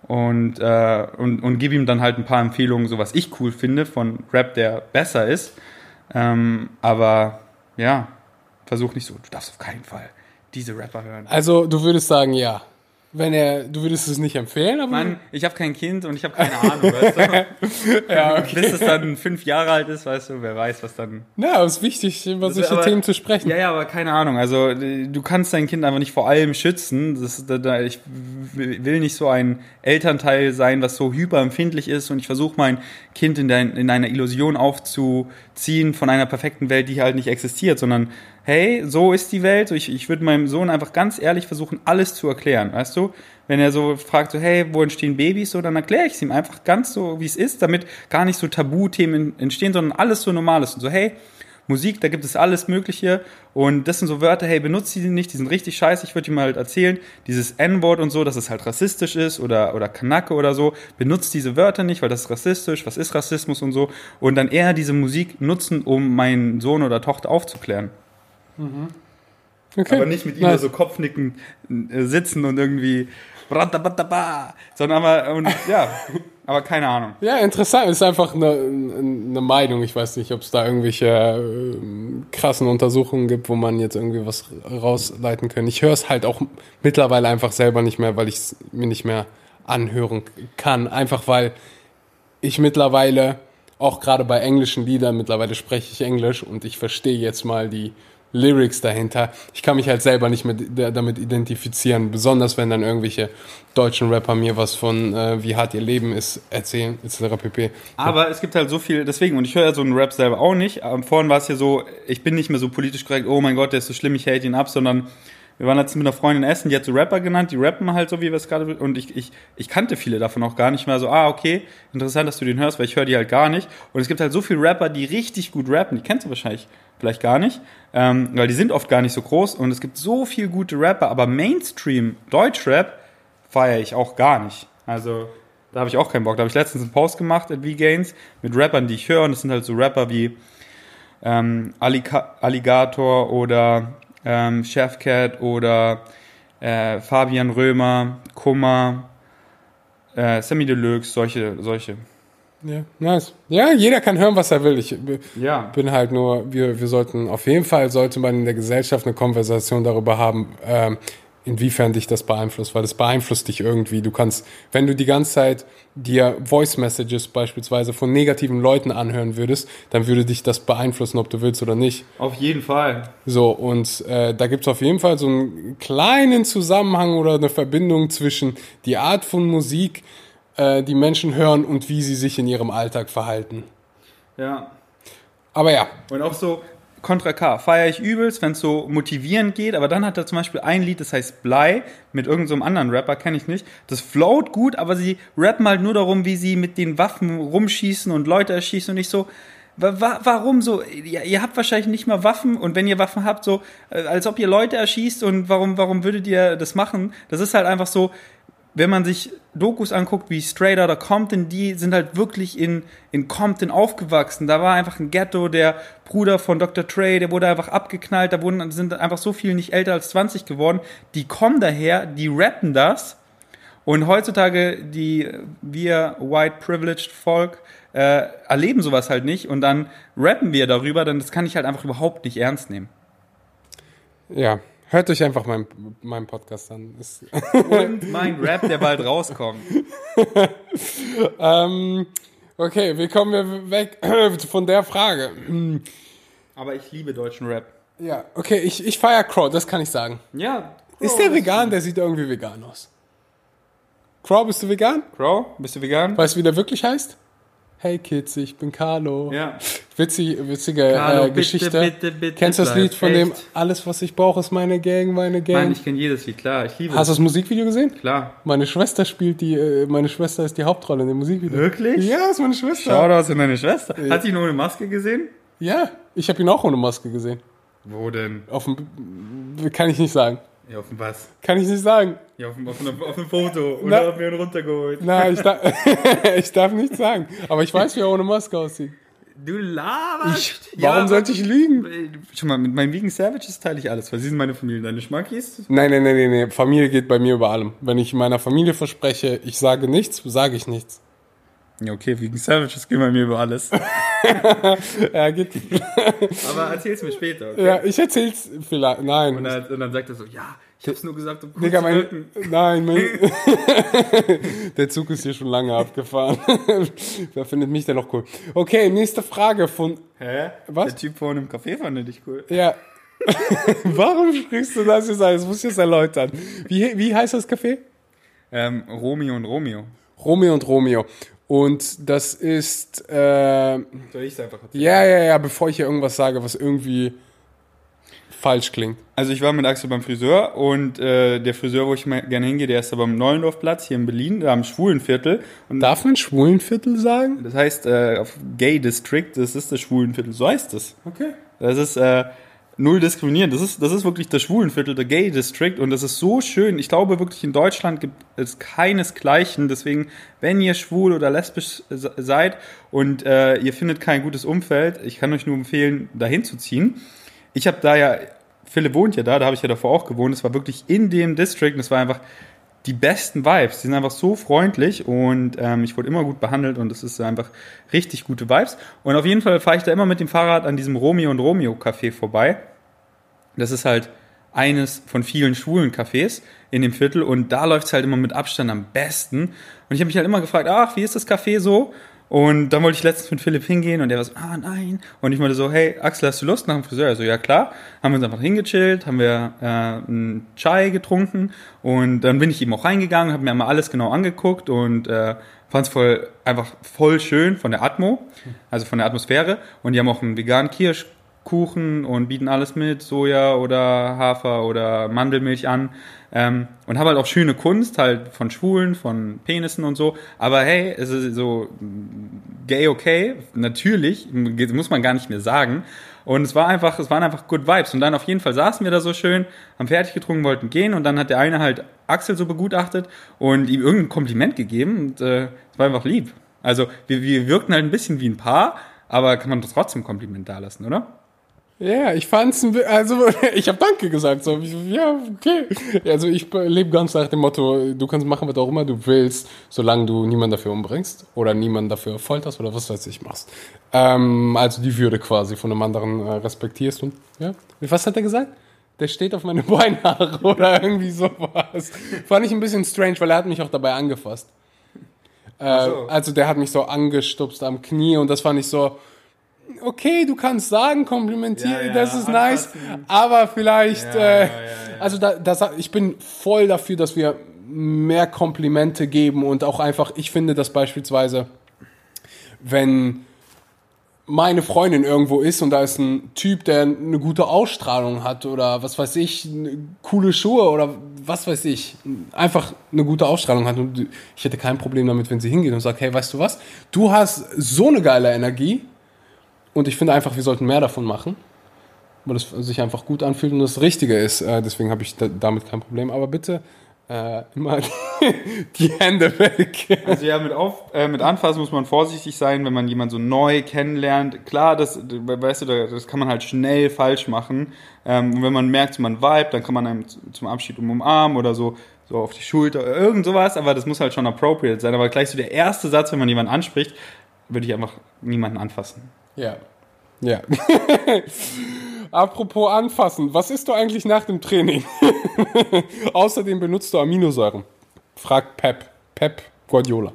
und, äh, und, und gebe ihm dann halt ein paar Empfehlungen, so was ich cool finde von Rap, der besser ist. Ähm, aber ja, versuch nicht so, du darfst auf keinen Fall diese Rapper hören. Also du würdest sagen, ja. Wenn er, du würdest es nicht empfehlen, aber. Mann, ich habe kein Kind und ich habe keine Ahnung, weißt du? ja, okay. Bis es dann fünf Jahre alt ist, weißt du, wer weiß, was dann. Ja, aber es ist wichtig, über solche aber, Themen zu sprechen. Ja, ja, aber keine Ahnung. Also du kannst dein Kind einfach nicht vor allem schützen. Das, da, ich will nicht so ein Elternteil sein, was so hyperempfindlich ist und ich versuche mein Kind in, in einer Illusion aufzuziehen von einer perfekten Welt, die halt nicht existiert, sondern hey, so ist die Welt. Ich, ich würde meinem Sohn einfach ganz ehrlich versuchen, alles zu erklären, weißt du? Wenn er so fragt, so, hey, wo entstehen Babys, so, dann erkläre ich es ihm einfach ganz so, wie es ist, damit gar nicht so Tabuthemen entstehen, sondern alles so normal ist. Und so, hey, Musik, da gibt es alles Mögliche. Und das sind so Wörter, hey, benutzt die nicht, die sind richtig scheiße. Ich würde mal halt erzählen, dieses N-Wort und so, dass es halt rassistisch ist oder, oder Kanake oder so. Benutzt diese Wörter nicht, weil das ist rassistisch. Was ist Rassismus und so? Und dann eher diese Musik nutzen, um meinen Sohn oder Tochter aufzuklären. Mhm. Okay. Aber nicht mit ihm nice. so Kopfnicken äh, sitzen und irgendwie sondern aber und ja, aber keine Ahnung. Ja, interessant. Ist einfach eine, eine Meinung. Ich weiß nicht, ob es da irgendwelche äh, krassen Untersuchungen gibt, wo man jetzt irgendwie was rausleiten kann. Ich höre es halt auch mittlerweile einfach selber nicht mehr, weil ich es mir nicht mehr anhören kann. Einfach weil ich mittlerweile auch gerade bei englischen Liedern mittlerweile spreche ich Englisch und ich verstehe jetzt mal die Lyrics dahinter. Ich kann mich halt selber nicht mehr damit identifizieren, besonders wenn dann irgendwelche deutschen Rapper mir was von äh, wie hart ihr Leben ist erzählen, etc. pp. Aber es gibt halt so viel, deswegen, und ich höre ja so einen Rap selber auch nicht. Vorhin war es ja so, ich bin nicht mehr so politisch korrekt, oh mein Gott, der ist so schlimm, ich hate ihn ab, sondern wir waren letztens mit einer Freundin essen, die hat so Rapper genannt, die rappen halt so, wie wir es gerade, und ich, ich, ich kannte viele davon auch gar nicht mehr so, ah, okay, interessant, dass du den hörst, weil ich höre die halt gar nicht. Und es gibt halt so viele Rapper, die richtig gut rappen, die kennst du wahrscheinlich vielleicht gar nicht, ähm, weil die sind oft gar nicht so groß und es gibt so viele gute Rapper, aber Mainstream Deutschrap feiere ich auch gar nicht. Also da habe ich auch keinen Bock. Da habe ich letztens einen Post gemacht at V-Gains mit Rappern, die ich höre und das sind halt so Rapper wie ähm, Alligator oder ähm, Chefcat oder äh, Fabian Römer, Kummer, äh, Sammy Deluxe, solche, solche. Ja, nice. Ja, jeder kann hören, was er will. Ich ja. bin halt nur, wir, wir sollten, auf jeden Fall sollte man in der Gesellschaft eine Konversation darüber haben, ähm, inwiefern dich das beeinflusst, weil das beeinflusst dich irgendwie. Du kannst, wenn du die ganze Zeit dir Voice Messages beispielsweise von negativen Leuten anhören würdest, dann würde dich das beeinflussen, ob du willst oder nicht. Auf jeden Fall. So, und äh, da gibt es auf jeden Fall so einen kleinen Zusammenhang oder eine Verbindung zwischen die Art von Musik, äh, die Menschen hören und wie sie sich in ihrem Alltag verhalten. Ja. Aber ja. Und auch so, Contra K feiere ich übelst, wenn es so motivierend geht, aber dann hat er zum Beispiel ein Lied, das heißt Blei, mit irgendeinem so anderen Rapper, kenne ich nicht. Das float gut, aber sie rappen halt nur darum, wie sie mit den Waffen rumschießen und Leute erschießen und nicht so, warum so? Ihr, ihr habt wahrscheinlich nicht mal Waffen und wenn ihr Waffen habt, so, äh, als ob ihr Leute erschießt und warum, warum würdet ihr das machen? Das ist halt einfach so, wenn man sich Dokus anguckt wie Straight Outta Compton, die sind halt wirklich in, in Compton aufgewachsen. Da war einfach ein Ghetto, der Bruder von Dr. Trey, der wurde einfach abgeknallt, da wurden, sind einfach so viele nicht älter als 20 geworden. Die kommen daher, die rappen das. Und heutzutage, die wir White Privileged Volk, äh, erleben sowas halt nicht. Und dann rappen wir darüber, dann das kann ich halt einfach überhaupt nicht ernst nehmen. Ja, Hört euch einfach meinen mein Podcast an. Und mein Rap, der bald rauskommt. ähm, okay, wie kommen wir weg von der Frage? Aber ich liebe deutschen Rap. Ja, okay, ich, ich feiere Crow, das kann ich sagen. Ja. Crow ist der vegan? Der sieht irgendwie vegan aus. Crow, bist du vegan? Crow, bist du vegan? Weißt du, wie der wirklich heißt? Hey Kids, ich bin Carlo. Ja. Witzig, witzige Carlo, äh, bitte, Geschichte. bitte, bitte Kennst du das Lied von dem echt. Alles, was ich brauche, ist meine Gang, meine Gang? Nein, ich kenne jedes Lied, klar. Ich liebe Hast du das Musikvideo gesehen? Klar. Meine Schwester spielt die, äh, meine Schwester ist die Hauptrolle in dem Musikvideo. Wirklich? Ja, ist meine Schwester. Shoutouts an deine Schwester. Hat sie ihn ohne Maske gesehen? Ja, ich habe ihn auch ohne Maske gesehen. Wo denn? Auf dem, kann ich nicht sagen. Ja, auf dem was? Kann ich nicht sagen. Ja, auf dem, auf dem, auf dem Foto. Na- Oder hat mir ihn runtergeholt. Nein, ich, darf, ich darf nicht sagen. Aber ich weiß, wie er ohne Maske aussieht. Du laberst. Warum sollte ich lügen? Schon mal, mit meinen Vegan Savages teile ich alles, weil sie sind meine Familie. Deine Schmackis? Nein, nein, nein, nein, nein. Familie geht bei mir über allem. Wenn ich meiner Familie verspreche, ich sage nichts, sage ich nichts. Ja, okay, Vegan Savages gehen bei mir über alles. Ja, geht. Aber erzähl's mir später, okay? Ja, ich erzähl's vielleicht. Nein. Und, dann, und dann sagt er so, ja, ich hab's nur gesagt, um cool Digga, zu mein, wirken. nein, mein, der Zug ist hier schon lange abgefahren. Wer findet mich denn noch cool? Okay, nächste Frage von, Hä? Was? Der Typ vorne im Café fand dich cool. ja. Warum sprichst du das jetzt an? Das muss ich jetzt erläutern. Wie, wie heißt das Café? Ähm, Romeo und Romeo. Romeo und Romeo. Und das ist, äh, Soll ich's einfach erzählen? ja, ja, ja, bevor ich hier irgendwas sage, was irgendwie falsch klingt. Also ich war mit Axel beim Friseur und äh, der Friseur, wo ich mal gerne hingehe, der ist da beim Neulendorfplatz hier in Berlin, da am Schwulenviertel. Und Darf man Schwulenviertel sagen? das heißt äh, auf Gay District, das ist das Schwulenviertel, so heißt es. Okay. Das ist äh, null diskriminierend. Das ist, das ist wirklich das Schwulenviertel, der Gay District. Und das ist so schön. Ich glaube wirklich, in Deutschland gibt es keinesgleichen. Deswegen, wenn ihr schwul oder lesbisch se- seid und äh, ihr findet kein gutes Umfeld, ich kann euch nur empfehlen, dahin zu ziehen. Ich habe da ja, Philipp wohnt ja da, da habe ich ja davor auch gewohnt. Es war wirklich in dem District und es war einfach die besten Vibes. Die sind einfach so freundlich und ähm, ich wurde immer gut behandelt und es ist einfach richtig gute Vibes. Und auf jeden Fall fahre ich da immer mit dem Fahrrad an diesem Romeo und Romeo Café vorbei. Das ist halt eines von vielen schwulen Cafés in dem Viertel und da läuft es halt immer mit Abstand am besten. Und ich habe mich halt immer gefragt, ach, wie ist das Café so? Und dann wollte ich letztens mit Philipp hingehen und der war so, ah nein. Und ich meinte so, hey Axel, hast du Lust nach dem Friseur? Also ja klar. Haben wir uns einfach hingechillt, haben wir äh, einen Chai getrunken und dann bin ich eben auch reingegangen, habe mir einmal alles genau angeguckt und äh, fand es voll einfach voll schön von der Atmo, also von der Atmosphäre. Und die haben auch einen veganen Kirschkuchen und bieten alles mit Soja oder Hafer oder Mandelmilch an. Ähm, und haben halt auch schöne Kunst, halt von Schwulen, von Penissen und so. Aber hey, es ist so gay okay, natürlich, muss man gar nicht mehr sagen. Und es war einfach, es waren einfach good vibes. Und dann auf jeden Fall saßen wir da so schön, haben fertig getrunken, wollten gehen. Und dann hat der eine halt Axel so begutachtet und ihm irgendein Kompliment gegeben. Und äh, es war einfach lieb. Also wir, wir wirkten halt ein bisschen wie ein Paar, aber kann man trotzdem Kompliment dalassen, oder? Ja, ich fand's, ein also ich habe Danke gesagt, so, ja okay. Also ich lebe ganz nach dem Motto, du kannst machen, was auch immer du willst, solange du niemanden dafür umbringst oder niemanden dafür folterst oder was weiß ich machst. Ähm, also die Würde quasi von einem anderen äh, respektierst und ja. Was hat er gesagt? Der steht auf meine Beinhaare oder irgendwie sowas. Fand ich ein bisschen strange, weil er hat mich auch dabei angefasst. Äh, so. Also der hat mich so angestupst am Knie und das fand ich so, okay, du kannst sagen, kommentieren, Ja, ja, das ist nice, aber vielleicht, Ja, äh, also da, da, sa- ich bin voll dafür, dass wir mehr Komplimente geben und auch einfach, ich finde das beispielsweise, wenn meine Freundin irgendwo ist und da ist ein Typ, der eine gute Ausstrahlung hat oder was weiß ich, coole Schuhe oder was weiß ich, einfach eine gute Ausstrahlung hat und ich hätte kein Problem damit, wenn sie hingeht und sagt, hey, weißt du was, du hast so eine geile Energie und ich finde einfach, wir sollten mehr davon machen, weil es sich einfach gut anfühlt und das Richtige ist. Äh, deswegen habe ich da, damit kein Problem. Aber bitte äh, immer die Hände weg. Also ja, mit, auf, äh, mit Anfassen muss man vorsichtig sein, wenn man jemanden so neu kennenlernt. Klar, das, weißt du, das kann man halt schnell falsch machen. Ähm, und wenn man merkt, man vibe, dann kann man einem zum Abschied um umarmen oder so, so auf die Schulter irgend sowas, aber das muss halt schon appropriate sein. Aber gleich so der erste Satz, wenn man jemanden anspricht, würde ich einfach niemanden anfassen. Ja. Ja. Apropos anfassen, was isst du eigentlich nach dem Training? Außerdem benutzt du Aminosäuren. Fragt Pep. Pep Guardiola.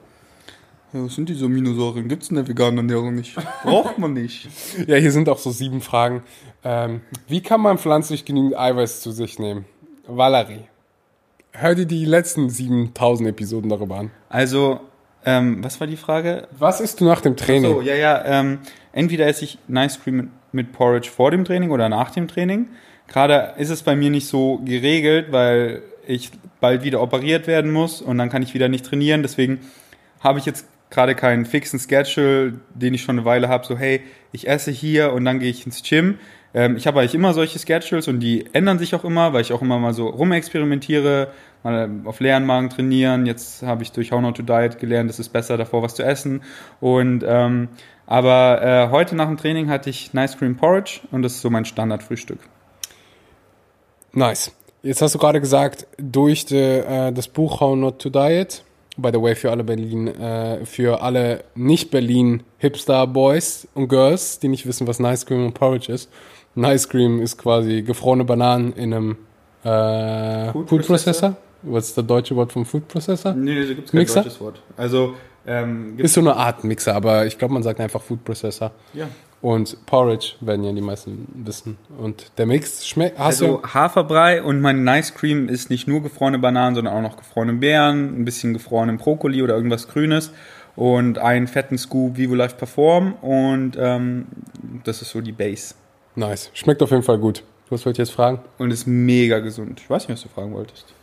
Ja, was sind diese Aminosäuren? Gibt es in der veganen Ernährung nicht. Braucht man nicht. Ja, hier sind auch so sieben Fragen. Ähm, wie kann man pflanzlich genügend Eiweiß zu sich nehmen? Valerie. Hör dir die letzten 7000 Episoden darüber an. Also, Ähm, was war die Frage? Was isst du nach dem Training? So, ja, ja. Ähm, entweder esse ich Nice Cream mit, mit Porridge vor dem Training oder nach dem Training. Gerade ist es bei mir nicht so geregelt, weil ich bald wieder operiert werden muss und dann kann ich wieder nicht trainieren. Deswegen habe ich jetzt gerade keinen fixen Schedule, den ich schon eine Weile habe. So, hey, ich esse hier und dann gehe ich ins Gym. Ähm, ich habe eigentlich immer solche Schedules und die ändern sich auch immer, weil ich auch immer mal so rumexperimentiere, mal auf leeren Magen trainieren. Jetzt habe ich durch How Not to Diet gelernt, es ist besser davor was zu essen. Und ähm, aber äh, heute nach dem Training hatte ich Nice Cream Porridge und das ist so mein Standardfrühstück. Nice. Jetzt hast du gerade gesagt, durch die, äh, das Buch How Not to Diet, by the way, für alle Berlin, äh, für alle nicht-Berlin Hipster Boys und Girls, die nicht wissen, was Nice Cream und Porridge ist. Nice Cream ist quasi gefrorene Bananen in einem äh, Food, Food Processor. Was ist das deutsche Wort vom Food Processor? Nee, da gibt es kein Mixer? deutsches Wort. Also, ähm, Ist so eine Art Mixer, aber ich glaube, man sagt einfach Food Processor. ja. Und Porridge werden ja die meisten wissen. Und der Mix schmeckt. Also? Haferbrei und mein Nice Cream ist nicht nur gefrorene Bananen, sondern auch noch gefrorene Beeren, ein bisschen gefrorenen Brokkoli oder irgendwas Grünes und einen fetten Scoop Vivo Life Perform und ähm, das ist so die Base. Nice. Schmeckt auf jeden Fall gut. Was wollte ich jetzt fragen? Und ist mega gesund. Ich weiß nicht, was du fragen wolltest.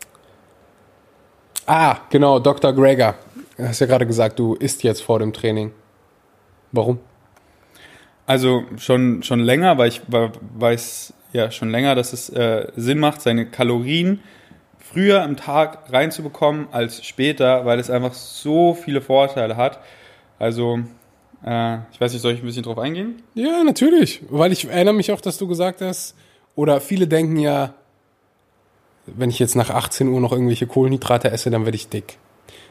Ah, genau, Dr. Greger. Du hast ja gerade gesagt, du isst jetzt vor dem Training. Warum? Also schon, schon länger, weil ich weiß ja schon länger, dass es äh, Sinn macht, seine Kalorien früher im Tag reinzubekommen als später, weil es einfach so viele Vorteile hat. Also, äh, ich weiß nicht, soll ich ein bisschen drauf eingehen? Ja, natürlich. Weil ich erinnere mich auch, dass du gesagt hast, oder viele denken ja, wenn ich jetzt nach 18 Uhr noch irgendwelche Kohlenhydrate esse, dann werde ich dick.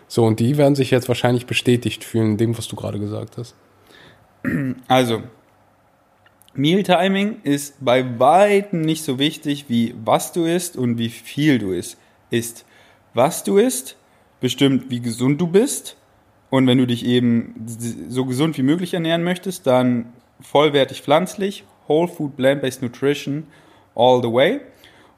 So, und die werden sich jetzt wahrscheinlich bestätigt fühlen, in dem, was du gerade gesagt hast. Also, Mealtiming ist bei weitem nicht so wichtig, wie was du isst und wie viel du isst. isst. Was du isst, bestimmt, wie gesund du bist. Und wenn du dich eben so gesund wie möglich ernähren möchtest, dann vollwertig pflanzlich, Whole Food Plant-Based Nutrition all the way.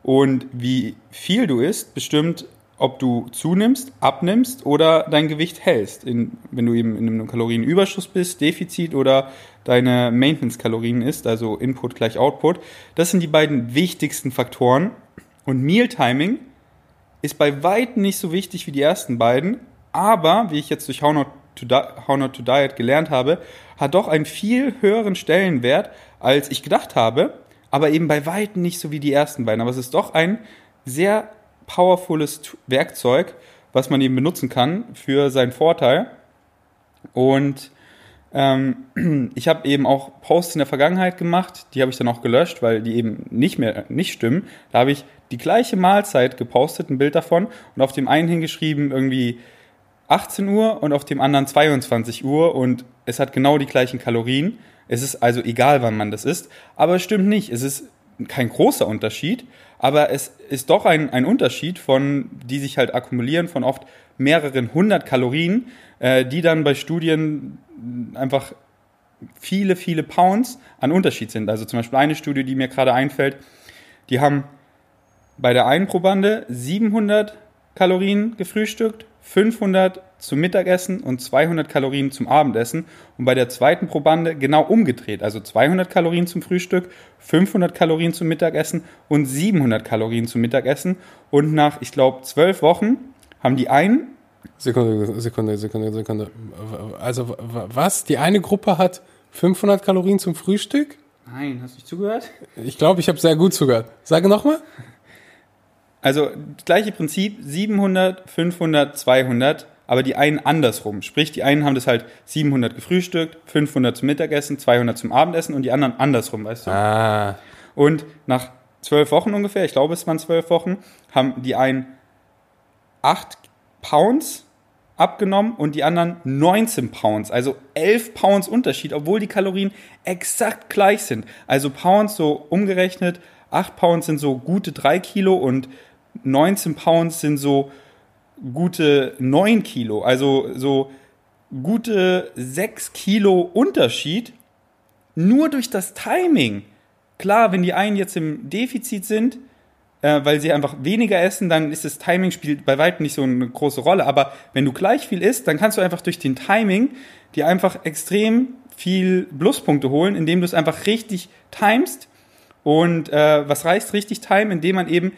Und wie viel du isst, bestimmt, ob du zunimmst, abnimmst oder dein Gewicht hältst. In, wenn du eben in einem Kalorienüberschuss bist, Defizit oder deine Maintenance-Kalorien isst, also Input gleich Output. Das sind die beiden wichtigsten Faktoren. Und Mealtiming ist bei weitem nicht so wichtig wie die ersten beiden, aber, wie ich jetzt durch How Not to, Di How Not to Diet gelernt habe, hat doch einen viel höheren Stellenwert, als ich gedacht habe, aber eben bei weitem nicht so wie die ersten beiden. Aber es ist doch ein sehr powerfules Werkzeug, was man eben benutzen kann für seinen Vorteil. Und ähm, ich habe eben auch Posts in der Vergangenheit gemacht, die habe ich dann auch gelöscht, weil die eben nicht mehr nicht stimmen. Da habe ich die gleiche Mahlzeit gepostet, ein Bild davon, und auf dem einen hingeschrieben irgendwie 18 Uhr und auf dem anderen 22 Uhr und es hat genau die gleichen Kalorien. Es ist also egal, wann man das isst, aber es stimmt nicht. Es ist kein großer Unterschied, aber es ist doch ein, ein Unterschied von, die sich halt akkumulieren von oft mehreren hundert Kalorien, äh, die dann bei Studien einfach viele, viele Pounds an Unterschied sind. Also zum Beispiel eine Studie, die mir gerade einfällt, die haben bei der einen Probande 700 Kalorien gefrühstückt, 500 zum Mittagessen und 200 Kalorien zum Abendessen. Und bei der zweiten Probande genau umgedreht. Also 200 Kalorien zum Frühstück, 500 Kalorien zum Mittagessen und 700 Kalorien zum Mittagessen. Und nach, ich glaube, zwölf Wochen haben die einen Sekunde, Sekunde, Sekunde, Sekunde. Also, was? Die eine Gruppe hat 500 Kalorien zum Frühstück? Nein, hast du nicht zugehört? Ich glaube, ich habe sehr gut zugehört. Sage nochmal. Also das gleiche Prinzip, 700, 500, 200, aber die einen andersrum. Sprich, die einen haben das halt 700 gefrühstückt, 500 zum Mittagessen, 200 zum Abendessen und die anderen andersrum, weißt du? Ah. Und nach zwölf Wochen ungefähr, ich glaube es waren zwölf Wochen, haben die einen 8 Pounds abgenommen und die anderen 19 Pounds, also 11 Pounds Unterschied, obwohl die Kalorien exakt gleich sind. Also Pounds so umgerechnet, 8 Pounds sind so gute 3 Kilo und 19 Pounds sind so gute 9 Kilo, also so gute 6 Kilo Unterschied nur durch das Timing. Klar, wenn die einen jetzt im Defizit sind, äh, weil sie einfach weniger essen, dann ist das Timing spielt bei weitem nicht so eine große Rolle. Aber wenn du gleich viel isst, dann kannst du einfach durch den Timing dir einfach extrem viel Pluspunkte holen, indem du es einfach richtig timest. Und äh, was reicht richtig time? Indem man eben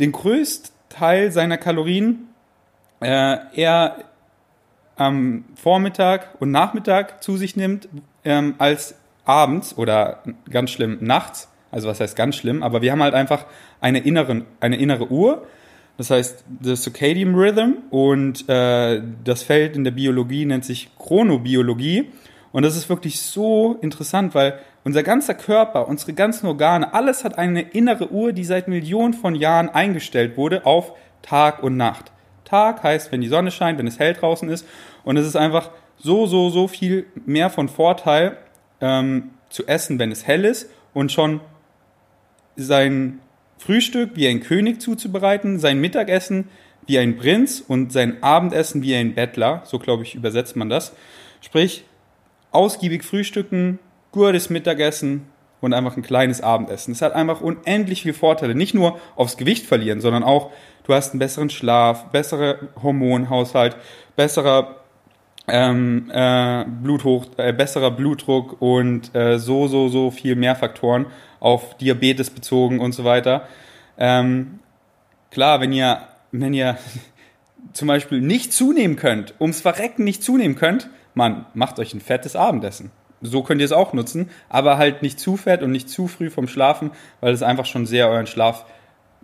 den größten Teil seiner Kalorien äh, eher am Vormittag und Nachmittag zu sich nimmt, ähm, als abends oder ganz schlimm nachts. Also was heißt ganz schlimm, aber wir haben halt einfach eine innere, eine innere Uhr. Das heißt, das Circadian Rhythm und äh, das Feld in der Biologie nennt sich Chronobiologie. Und das ist wirklich so interessant, weil unser ganzer Körper, unsere ganzen Organe, alles hat eine innere Uhr, die seit Millionen von Jahren eingestellt wurde auf Tag und Nacht. Tag heißt, wenn die Sonne scheint, wenn es hell draußen ist. Und es ist einfach so, so, so viel mehr von Vorteil ähm, zu essen, wenn es hell ist und schon sein Frühstück wie ein König zuzubereiten, sein Mittagessen wie ein Prinz und sein Abendessen wie ein Bettler. So glaube ich, übersetzt man das. Sprich, ausgiebig frühstücken, gutes Mittagessen und einfach ein kleines Abendessen. Es hat einfach unendlich viele Vorteile. Nicht nur aufs Gewicht verlieren, sondern auch, du hast einen besseren Schlaf, bessere Hormonhaushalt, besserer ähm, äh, Bluthoch, äh, besserer Blutdruck und äh, so, so, so viel mehr Faktoren auf Diabetes bezogen und so weiter. Ähm, klar, wenn ihr, wenn ihr zum Beispiel nicht zunehmen könnt, ums Verrecken nicht zunehmen könnt, man macht euch ein fettes Abendessen. So könnt ihr es auch nutzen, aber halt nicht zu fett und nicht zu früh vom Schlafen, weil es einfach schon sehr euren Schlaf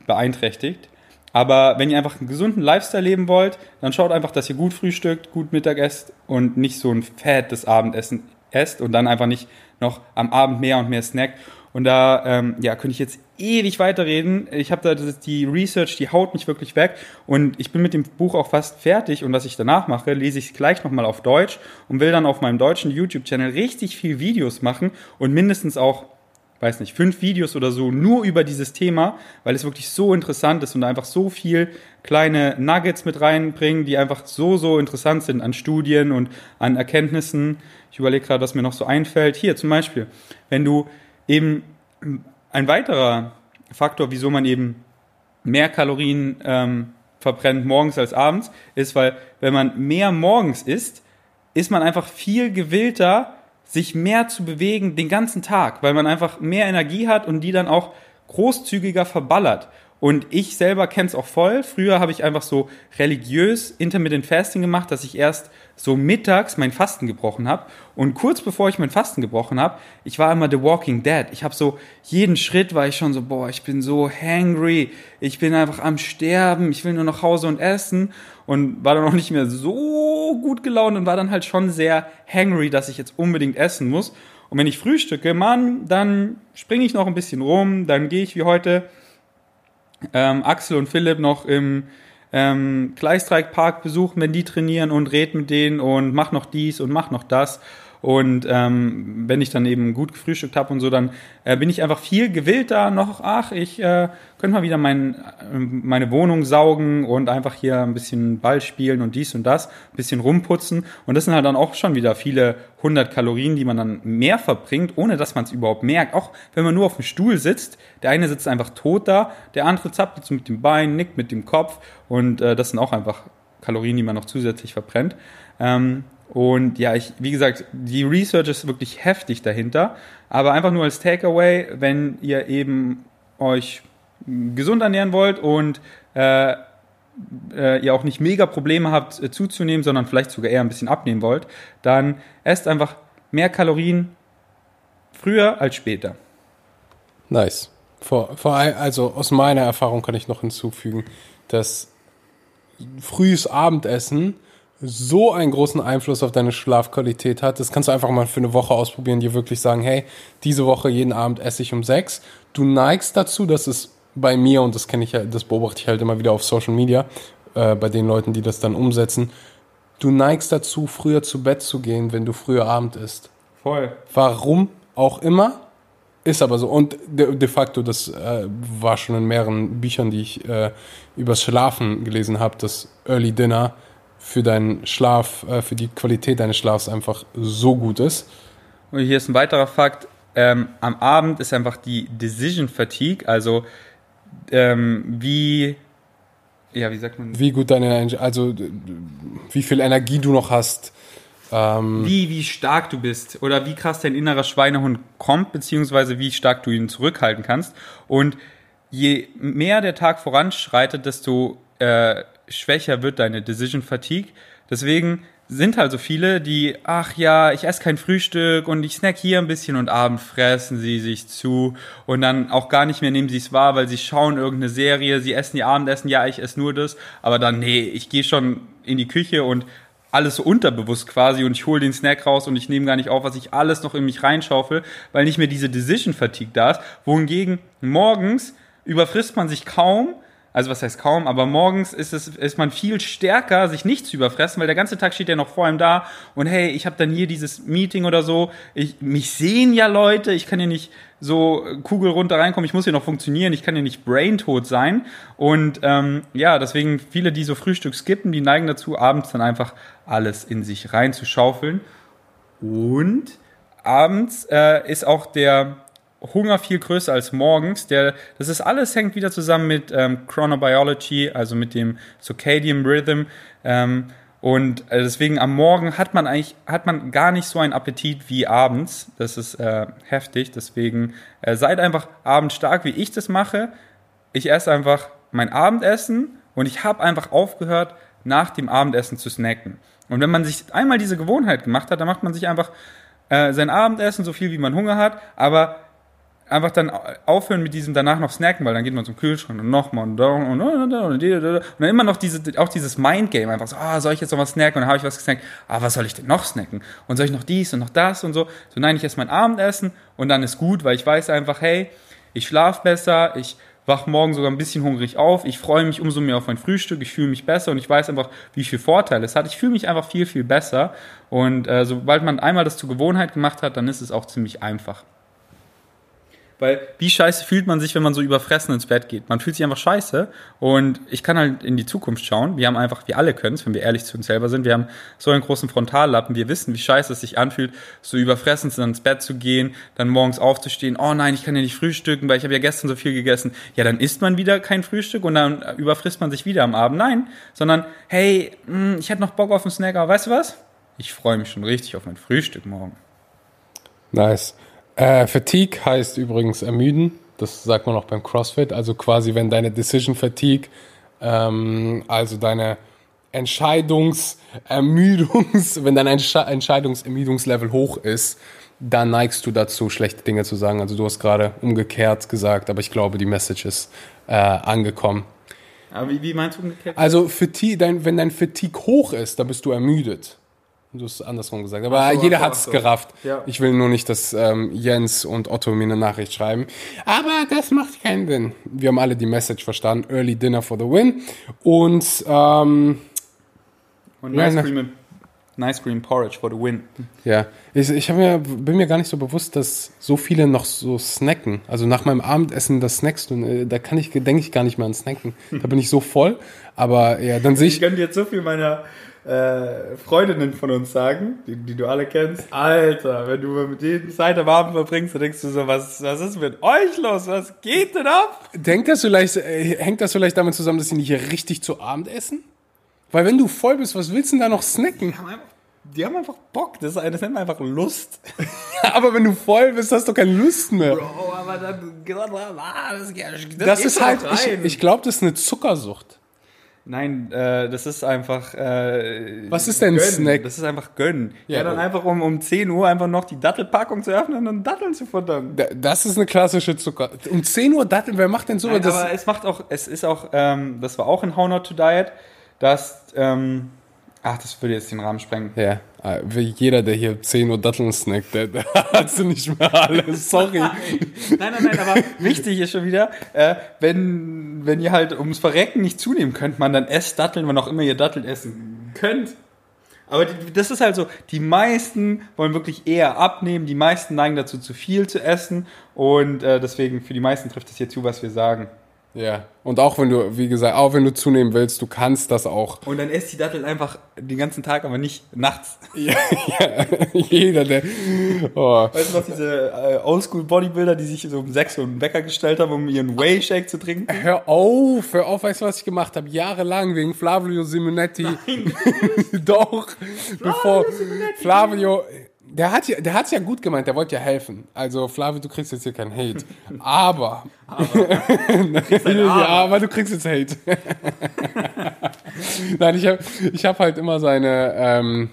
beeinträchtigt. Aber wenn ihr einfach einen gesunden Lifestyle leben wollt, dann schaut einfach, dass ihr gut frühstückt, gut Mittag esst und nicht so ein fettes Abendessen esst und dann einfach nicht noch am Abend mehr und mehr snackt. Und da ähm, ja, könnte ich jetzt ewig weiterreden. Ich habe da die Research, die haut mich wirklich weg. Und ich bin mit dem Buch auch fast fertig. Und was ich danach mache, lese ich gleich nochmal auf Deutsch und will dann auf meinem deutschen YouTube-Channel richtig viel Videos machen und mindestens auch weiß nicht, fünf Videos oder so nur über dieses Thema, weil es wirklich so interessant ist und einfach so viel kleine Nuggets mit reinbringen, die einfach so, so interessant sind an Studien und an Erkenntnissen. Ich überlege gerade, was mir noch so einfällt. Hier zum Beispiel, wenn du eben ein weiterer Faktor, wieso man eben mehr Kalorien ähm, verbrennt morgens als abends, ist, weil wenn man mehr morgens isst, ist man einfach viel gewillter, sich mehr zu bewegen den ganzen Tag, weil man einfach mehr Energie hat und die dann auch großzügiger verballert. Und ich selber kenne es auch voll. Früher habe ich einfach so religiös Intermittent Fasting gemacht, dass ich erst so mittags mein Fasten gebrochen habe. Und kurz bevor ich mein Fasten gebrochen habe, ich war immer The Walking Dead. Ich habe so jeden Schritt war ich schon so, boah, ich bin so hangry. Ich bin einfach am Sterben. Ich will nur nach Hause und essen. Und war dann auch nicht mehr so gut gelaunt und war dann halt schon sehr hangry, dass ich jetzt unbedingt essen muss. Und wenn ich frühstücke, Mann, dann springe ich noch ein bisschen rum. Dann gehe ich wie heute ähm, Axel und Philipp noch im ähm, Kleistreikpark besuchen, wenn die trainieren und red mit denen und mach noch dies und mach noch das. Und ähm, wenn ich dann eben gut gefrühstückt habe und so, dann äh, bin ich einfach viel gewillter noch, ach, ich äh, könnte mal wieder mein, äh, meine Wohnung saugen und einfach hier ein bisschen Ball spielen und dies und das, ein bisschen rumputzen. Und das sind halt dann auch schon wieder viele hundert Kalorien, die man dann mehr verbringt, ohne dass man es überhaupt merkt. Auch wenn man nur auf dem Stuhl sitzt, der eine sitzt einfach tot da, der andere zappelt so mit dem Bein, nickt mit dem Kopf und äh, das sind auch einfach Kalorien, die man noch zusätzlich verbrennt. Ähm, und ja, ich, wie gesagt, die Research ist wirklich heftig dahinter. Aber einfach nur als Takeaway, wenn ihr eben euch gesund ernähren wollt und äh, äh, ihr auch nicht mega Probleme habt äh, zuzunehmen, sondern vielleicht sogar eher ein bisschen abnehmen wollt, dann esst einfach mehr Kalorien früher als später. Nice. Vor, vor, also aus meiner Erfahrung kann ich noch hinzufügen, dass frühes Abendessen so einen großen Einfluss auf deine Schlafqualität hat. Das kannst du einfach mal für eine Woche ausprobieren, dir wirklich sagen, hey, diese Woche jeden Abend esse ich um sechs. Du neigst dazu, dass es bei mir, und das kenne ich ja, das beobachte ich halt immer wieder auf Social Media, äh, bei den Leuten, die das dann umsetzen, du neigst dazu, früher zu Bett zu gehen, wenn du früher Abend isst. Voll. Warum auch immer, ist aber so. Und de, de facto, das äh, war schon in mehreren Büchern, die ich äh, übers Schlafen gelesen habe, das Early Dinner für deinen Schlaf, äh, für die Qualität deines Schlafs einfach so gut ist. Und hier ist ein weiterer Fakt. Ähm, am Abend ist einfach die Decision Fatigue, also ähm, wie, ja, wie sagt man? Wie gut deine, also wie viel Energie du noch hast. Ähm, Wie, wie stark du bist oder wie krass dein innerer Schweinehund kommt, beziehungsweise wie stark du ihn zurückhalten kannst. Und je mehr der Tag voranschreitet, desto äh, schwächer wird deine Decision Fatigue. Deswegen sind halt so viele, die, ach ja, ich esse kein Frühstück und ich snack hier ein bisschen und abend fressen sie sich zu und dann auch gar nicht mehr nehmen sie es wahr, weil sie schauen irgendeine Serie, sie essen ihr Abendessen, ja, ich esse nur das, aber dann, nee, ich gehe schon in die Küche und alles so unterbewusst quasi und ich hole den Snack raus und ich nehme gar nicht auf, was ich alles noch in mich reinschaufel, weil nicht mehr diese Decision Fatigue da ist. Wohingegen morgens überfrisst man sich kaum, also was heißt kaum, aber morgens ist es ist man viel stärker, sich nicht zu überfressen, weil der ganze Tag steht ja noch vor einem da und hey, ich habe dann hier dieses Meeting oder so, ich mich sehen ja Leute, ich kann ja nicht so Kugel runter reinkommen, ich muss hier noch funktionieren, ich kann ja nicht braintot sein. Und ähm, ja, deswegen viele, die so Frühstück skippen, die neigen dazu, abends dann einfach alles in sich reinzuschaufeln. Und abends äh, ist auch der Hunger viel größer als morgens. Der, das ist alles hängt wieder zusammen mit ähm, Chronobiology, also mit dem Circadian Rhythm. Ähm, und äh, deswegen am Morgen hat man eigentlich hat man gar nicht so einen Appetit wie abends. Das ist äh, heftig. Deswegen äh, seid einfach abends stark, wie ich das mache. Ich esse einfach mein Abendessen und ich habe einfach aufgehört, nach dem Abendessen zu snacken. Und wenn man sich einmal diese Gewohnheit gemacht hat, dann macht man sich einfach äh, sein Abendessen so viel, wie man Hunger hat, aber einfach dann aufhören mit diesem danach noch snacken, weil dann geht man zum Kühlschrank und nochmal und und und da und da und dann immer noch diese, auch dieses Mindgame, einfach so, ah, soll ich jetzt noch was snacken? Und dann habe ich was gesnackt, ah, was soll ich denn noch snacken? Und soll ich noch dies und noch das und so? So, nein, ich esse mein Abendessen und dann ist gut, weil ich weiß einfach, hey, ich schlafe besser, ich wach morgen sogar ein bisschen hungrig auf, ich freue mich umso mehr auf mein Frühstück, ich fühle mich besser und ich weiß einfach, wie viel Vorteile es hat. Ich fühle mich einfach viel, viel besser und äh, sobald man einmal das zur Gewohnheit gemacht hat, dann ist es auch ziemlich einfach. Weil wie scheiße fühlt man sich, wenn man so überfressen ins Bett geht? Man fühlt sich einfach scheiße. Und ich kann halt in die Zukunft schauen. Wir haben einfach, wir alle können es, wenn wir ehrlich zu uns selber sind. Wir haben so einen großen Frontallappen. Wir wissen, wie scheiße es sich anfühlt, so überfressen ins Bett zu gehen, dann morgens aufzustehen. Oh nein, ich kann ja nicht frühstücken, weil ich habe ja gestern so viel gegessen. Ja, dann isst man wieder kein Frühstück und dann überfrisst man sich wieder am Abend. Nein, sondern hey, mh, ich hätte noch Bock auf einen Snack, aber weißt du was? Ich freue mich schon richtig auf mein Frühstück morgen. Nice. Äh, Fatigue heißt übrigens ermüden. Das sagt man auch beim CrossFit. Also quasi, wenn deine Decision Fatigue, ähm, also deine Entscheidungsermüdungs, wenn dein Entsche Entscheidungsermüdungslevel hoch ist, dann neigst du dazu, schlechte Dinge zu sagen. Also du hast gerade umgekehrt gesagt, aber ich glaube, die Message ist äh, angekommen. Aber wie, wie meinst du umgekehrt? Also Fatigue, dein, wenn dein Fatigue hoch ist, dann bist du ermüdet. Du hast es andersrum gesagt. Aber so, jeder so, hat es so. gerafft. Ja. Ich will nur nicht, dass ähm, Jens und Otto mir eine Nachricht schreiben. Aber das macht keinen Sinn. Wir haben alle die Message verstanden. Early Dinner for the win. Und ähm, Und Nice Cream, nice Cream Porridge for the win. ja, ich, ich mir, bin mir gar nicht so bewusst, dass so viele noch so snacken. Also nach meinem Abendessen das snackst du. äh, Da kann ich, denke ich gar nicht mehr an snacken. Da bin ich so voll. Aber ja, dann sehe Ich ich. könnte jetzt so viel meiner äh, Freundinnen von uns sagen, die, die du alle kennst. Alter, wenn du mit denen Zeit am Abend verbringst, dann denkst du so, was, was ist mit euch los? Was geht denn ab? Denkt das vielleicht, äh, hängt das vielleicht damit zusammen, dass sie nicht richtig zu Abend essen? Weil wenn du voll bist, was willst du denn da noch snacken? Die haben einfach, die haben einfach Bock. Das, das nennt man einfach Lust. Aber wenn du voll bist, hast du keine Lust mehr. Bro, aber dann, das, Das ist halt, ich, ich glaube, das ist eine Zuckersucht. Nein, äh, das ist einfach. Äh, Was ist denn gönnen. Snack? Das ist einfach gönnen. Ja, Ja, dann einfach um, um 10 Uhr einfach noch die Dattelpackung zu öffnen und Datteln zu futtern. Da- Das ist eine klassische Zucker. Um 10 Uhr Datteln, wer macht denn so? Nein, das, aber es macht auch, es ist auch, ähm, das war auch in How Not to Diet, dass, ähm, ach, das würde jetzt den Rahmen sprengen. ja, äh, wie jeder, der hier 10 Uhr Datteln snackt, der, der hat nicht mehr alle. Sorry. Nein, nein, nein, aber wichtig ist schon wieder, äh, wenn, wenn ihr halt ums Verrecken nicht zunehmen könnt, man dann esst Datteln, wann auch immer ihr Datteln essen könnt. Aber das ist halt so, die meisten wollen wirklich eher abnehmen, die meisten neigen dazu, zu viel zu essen und äh, deswegen für die meisten trifft es hier zu, was wir sagen. Ja. Und auch wenn du, wie gesagt, auch wenn du zunehmen willst, du kannst das auch. Und dann esst die Datteln einfach den ganzen Tag, aber nicht nachts. Ja, ja. Jeder, der. Oh. Weißt du noch, diese äh, Oldschool-Bodybuilder, die sich so um 6 Uhr einen Wecker gestellt haben, um ihren Whey-Shake zu trinken? Hör auf, hör auf, weißt du, was ich gemacht habe? Jahrelang wegen Flavio Simonetti. Doch, bevor Flavio, der hat ja, der hat's ja gut gemeint, der wollte ja helfen. Also Flavio, du kriegst jetzt hier keinen Hate. Aber, ja, aber du kriegst jetzt Hate. Nein, ich habe ich hab halt immer seine, ähm,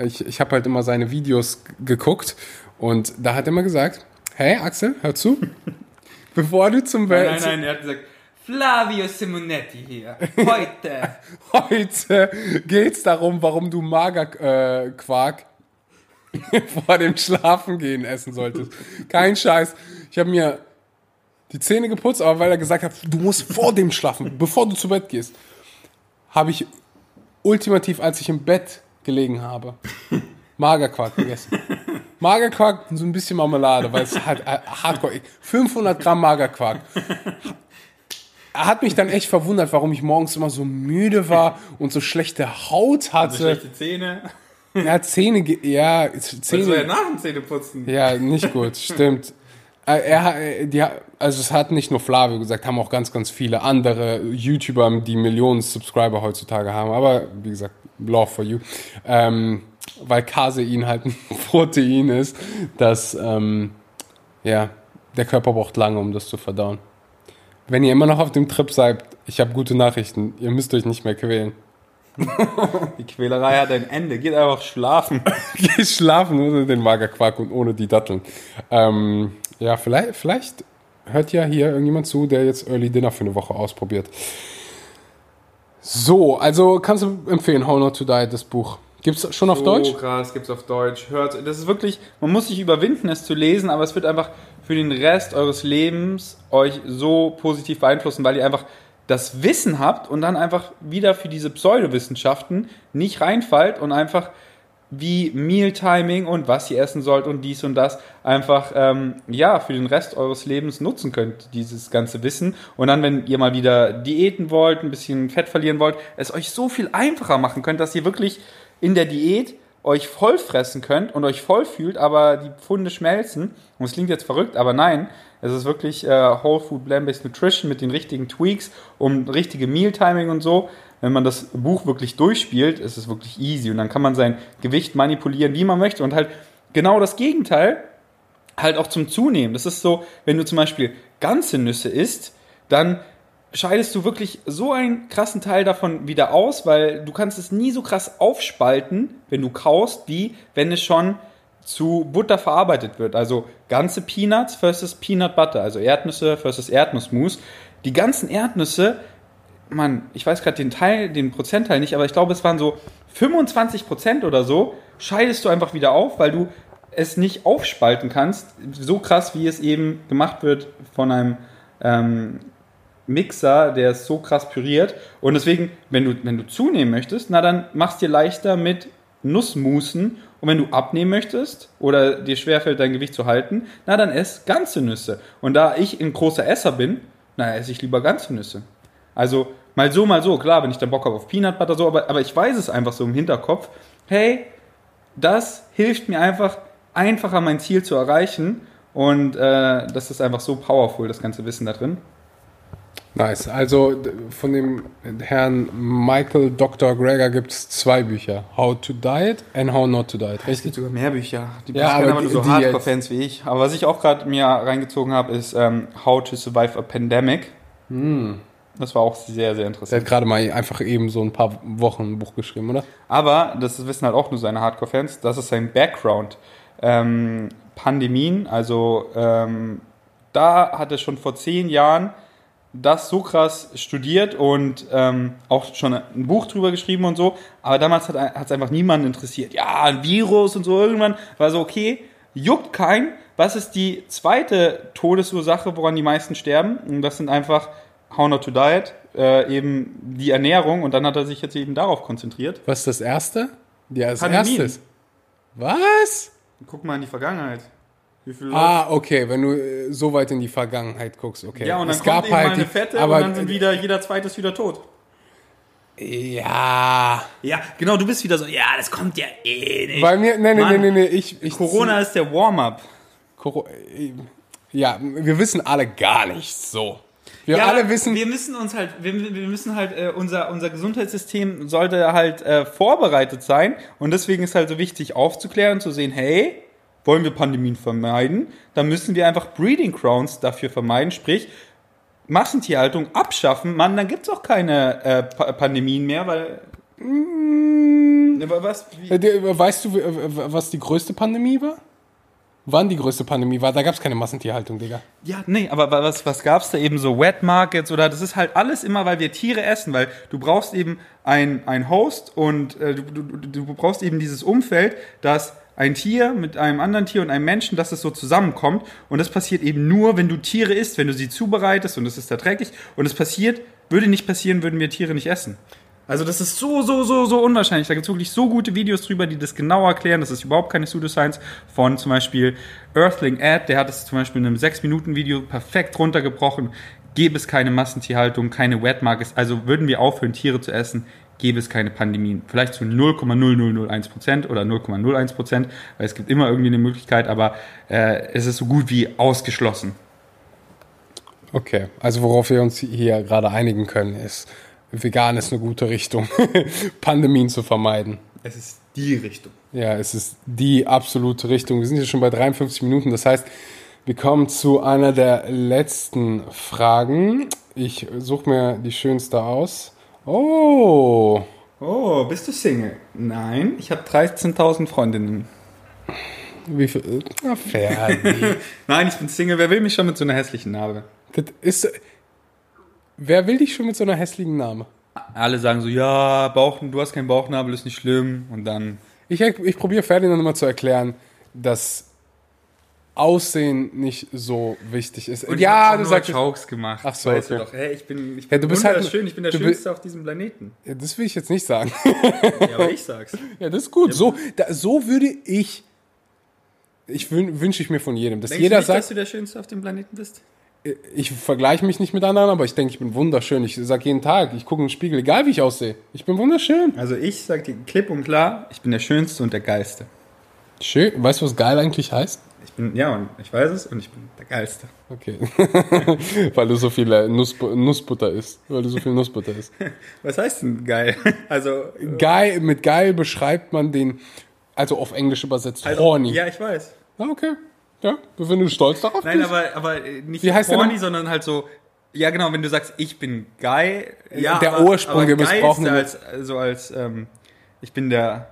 ich, ich habe halt immer seine Videos geguckt und da hat er immer gesagt, hey Axel, hör zu, bevor du zum Nein, Welt nein, nein, er hat gesagt, Flavio Simonetti hier, heute. Heute geht's darum, warum du Magerquark äh, Quark vor dem Schlafengehen essen solltest. Kein Scheiß. Ich habe mir die Zähne geputzt, aber weil er gesagt hat, du musst vor dem Schlafen, bevor du zu Bett gehst, habe ich ultimativ, als ich im Bett gelegen habe, Magerquark gegessen. Magerquark und so ein bisschen Marmelade, weil es halt hardcore. 500 Gramm Magerquark. Er hat mich dann echt verwundert, warum ich morgens immer so müde war und so schlechte Haut hatte. Schlechte Zähne. Hat Zähne, ja, Das war ja Zähne, nach dem Zähneputzen. ja, nicht gut, stimmt. Äh, Er, äh, die, also es hat nicht nur Flavio gesagt, haben auch ganz, ganz viele andere YouTuber, die Millionen Subscriber heutzutage haben. Aber wie gesagt, love for you. Ähm, weil Casein halt ein Protein ist, das, ähm, ja, der Körper braucht lange, um das zu verdauen. Wenn ihr immer noch auf dem Trip seid, ich habe gute Nachrichten. Ihr müsst euch nicht mehr quälen. Die Quälerei hat ein Ende. Geht einfach schlafen. Geh schlafen ohne den Magerquark und ohne die Datteln. Ähm, ja, vielleicht, vielleicht hört ja hier irgendjemand zu, der jetzt Early Dinner für eine Woche ausprobiert. So, also kannst du empfehlen, How Not to Die, das Buch. Gibt's schon auf Deutsch? So krass, gibt's auf Deutsch. Hört, das ist wirklich, man muss sich überwinden, es zu lesen, aber es wird einfach für den Rest eures Lebens euch so positiv beeinflussen, weil ihr einfach das Wissen habt und dann einfach wieder für diese Pseudowissenschaften nicht reinfallt und einfach wie Mealtiming und was ihr essen sollt und dies und das einfach ähm, ja für den Rest eures Lebens nutzen könnt, dieses ganze Wissen. Und dann, wenn ihr mal wieder Diäten wollt, ein bisschen Fett verlieren wollt, es euch so viel einfacher machen könnt, dass ihr wirklich in der Diät euch voll fressen könnt und euch voll fühlt, aber die Pfunde schmelzen. Und es klingt jetzt verrückt, aber nein, es ist wirklich äh, Whole Food Plant-Based Nutrition mit den richtigen Tweaks um richtige Mealtiming und so. Wenn man das Buch wirklich durchspielt, ist es wirklich easy und dann kann man sein Gewicht manipulieren, wie man möchte und halt genau das Gegenteil halt auch zum Zunehmen. Das ist so, wenn du zum Beispiel ganze Nüsse isst, dann scheidest du wirklich so einen krassen Teil davon wieder aus, weil du kannst es nie so krass aufspalten, wenn du kaust, wie wenn es schon zu Butter verarbeitet wird. Also ganze Peanuts versus Peanut Butter, also Erdnüsse versus Erdnussmus. Die ganzen Erdnüsse, Mann, ich weiß gerade den Teil, den Prozentteil nicht, aber ich glaube, es waren so 25 Prozent oder so, scheidest du einfach wieder auf, weil du es nicht aufspalten kannst, so krass wie es eben gemacht wird von einem ähm, Mixer, der es so krass püriert. Und deswegen, wenn du, wenn du zunehmen möchtest, na dann machst dir leichter mit Nussmusen. Und wenn du abnehmen möchtest oder dir schwerfällt, dein Gewicht zu halten, na dann ess ganze Nüsse. Und da ich ein großer Esser bin, na esse ich lieber ganze Nüsse. Also mal so, mal so. Klar, wenn ich dann Bock habe auf Peanut Butter, so, aber, aber ich weiß es einfach so im Hinterkopf. Hey, das hilft mir einfach, einfacher mein Ziel zu erreichen. Und äh, das ist einfach so powerful, das ganze Wissen da drin. Nice. Also von dem Herrn Michael Dr. Greger gibt es zwei Bücher. How to Diet and How Not to Diet. Es gibt sogar mehr Bücher. Die Ja, aber aber nur so Hardcore-Fans wie ich. Aber was ich auch gerade mir reingezogen habe, ist ähm, How to Survive a Pandemic. Das war auch sehr, sehr Der interessant. hat gerade mal einfach eben so ein paar Wochen ein Buch geschrieben, oder? Aber, das wissen halt auch nur seine Hardcore-Fans, das ist sein Background. Ähm, Pandemien, also ähm, da hat er schon vor zehn Jahren das so krass studiert und ähm, auch schon ein Buch drüber geschrieben und so. Aber damals hat es einfach niemanden interessiert. Ja, ein Virus und so. Irgendwann war so, okay, juckt kein. Was ist die zweite Todesursache, woran die meisten sterben? Und das sind einfach How Not to Diet, äh, eben die Ernährung. Und dann hat er sich jetzt eben darauf konzentriert. Was ist das erste? Ja, das Pandemien. erstes. Was? Guck mal in die Vergangenheit. Wie viele Leute? Ah, okay, wenn du äh, so weit in die Vergangenheit guckst, okay. Ja, und dann es kommt gab eben mal halt eine die, Fette aber und dann sind wieder, jeder zweite ist wieder tot. ja, Ja, genau, du bist wieder so, ja, das kommt ja eh nicht. bei mir, nee, nee, Mann. nee, nee, nee, ich, ich Corona ist der Warm-up. Äh, ja, wir wissen alle gar nichts so. Wir Ja, alle wissen, wir müssen uns halt, wir, wir müssen halt, äh, unser, unser Gesundheitssystem sollte halt äh, vorbereitet sein und deswegen ist halt so wichtig aufzuklären zu sehen, hey, wollen wir Pandemien vermeiden, dann müssen wir einfach Breeding Grounds dafür vermeiden, sprich Massentierhaltung abschaffen, Mann, dann gibt's auch keine äh, pa Pandemien mehr, weil aber was? Äh, der- Weißt du, äh, was die größte Pandemie war? Wann die größte Pandemie war? Da gab es keine Massentierhaltung, Digga. Ja, nee, aber was, was gab's da eben so Wet Markets oder das ist halt alles immer, weil wir Tiere essen, weil du brauchst eben ein, ein Host und äh, du, du, du brauchst eben dieses Umfeld, dass ein Tier mit einem anderen Tier und einem Menschen, dass es so zusammenkommt und das passiert eben nur, wenn du Tiere isst, wenn du sie zubereitest und es ist erträglich und es passiert, würde nicht passieren, würden wir Tiere nicht essen. Also das ist so, so, so, so unwahrscheinlich. Da gibt es wirklich so gute Videos drüber, die das genau erklären. Das ist überhaupt keine Pseudoscience von zum Beispiel Earthling Ad. Der hat es zum Beispiel in einem 6-Minuten-Video perfekt runtergebrochen. Gäbe es keine Massentierhaltung, keine Wet Markets, also würden wir aufhören, Tiere zu essen, gäbe es keine Pandemien. Vielleicht zu 0,0001% oder 0,01%, weil es gibt immer irgendwie eine Möglichkeit, aber äh, es ist so gut wie ausgeschlossen. Okay, also worauf wir uns hier gerade einigen können, ist, vegan ist eine gute Richtung, Pandemien zu vermeiden. Es ist die Richtung. Ja, es ist die absolute Richtung. Wir sind jetzt schon bei 53 Minuten, das heißt, wir kommen zu einer der letzten Fragen. Ich suche mir die schönste aus. Oh, Oh, bist du Single? Nein, ich habe 13.000 Freundinnen. wie viel? Na, Ferdi. Nein, ich bin Single. Wer will mich schon mit so einer hässlichen Narbe? das ist, wer will dich schon mit so einer hässlichen Name? Alle sagen so, ja, Bauch, du hast keinen Bauchnabel, ist nicht schlimm. Und dann, Ich, ich probiere Ferdinand mal zu erklären, dass Aussehen nicht so wichtig ist. Und ja, du sagst, Jokes gemacht. Ach so, weißt okay. du doch. Hey, ich bin, ich Ja, bin du bist halt- wunderschön, ich bin der Schönste auf diesem Planeten. Ja, das will ich jetzt nicht sagen. Ja, aber ich sag's. ja, das ist gut. So, da, so würde ich, ich wün, wünsche ich mir von jedem, dass Denkst jeder du nicht, sagt, dass du der Schönste auf dem Planeten bist? ich vergleiche mich nicht mit anderen, aber ich denke, ich bin wunderschön. Ich sage jeden Tag, ich gucke in den Spiegel, egal wie ich aussehe. Ich bin wunderschön. Also ich sag dir klipp und klar, ich bin der Schönste und der Geilste. Schön. Weißt du, was geil eigentlich heißt? Ich bin, ja, und ich weiß es und ich bin der Geilste. Okay. Weil du so viel äh, Nussbu Nussbutter isst. Weil du so viel Nussbutter isst. Was heißt denn geil? Also, Geil, mit geil beschreibt man den, also auf Englisch übersetzt, also horny. Ja, ich weiß. Ah, okay. Ja, wenn du stolz darauf Nein, bist. aber, aber äh, nicht Wie heißt horny, sondern halt so, ja genau, wenn du sagst, ich bin geil, ja, Der aber, Ursprung, aber wir missbrauchen als, so als, ähm, ich bin der,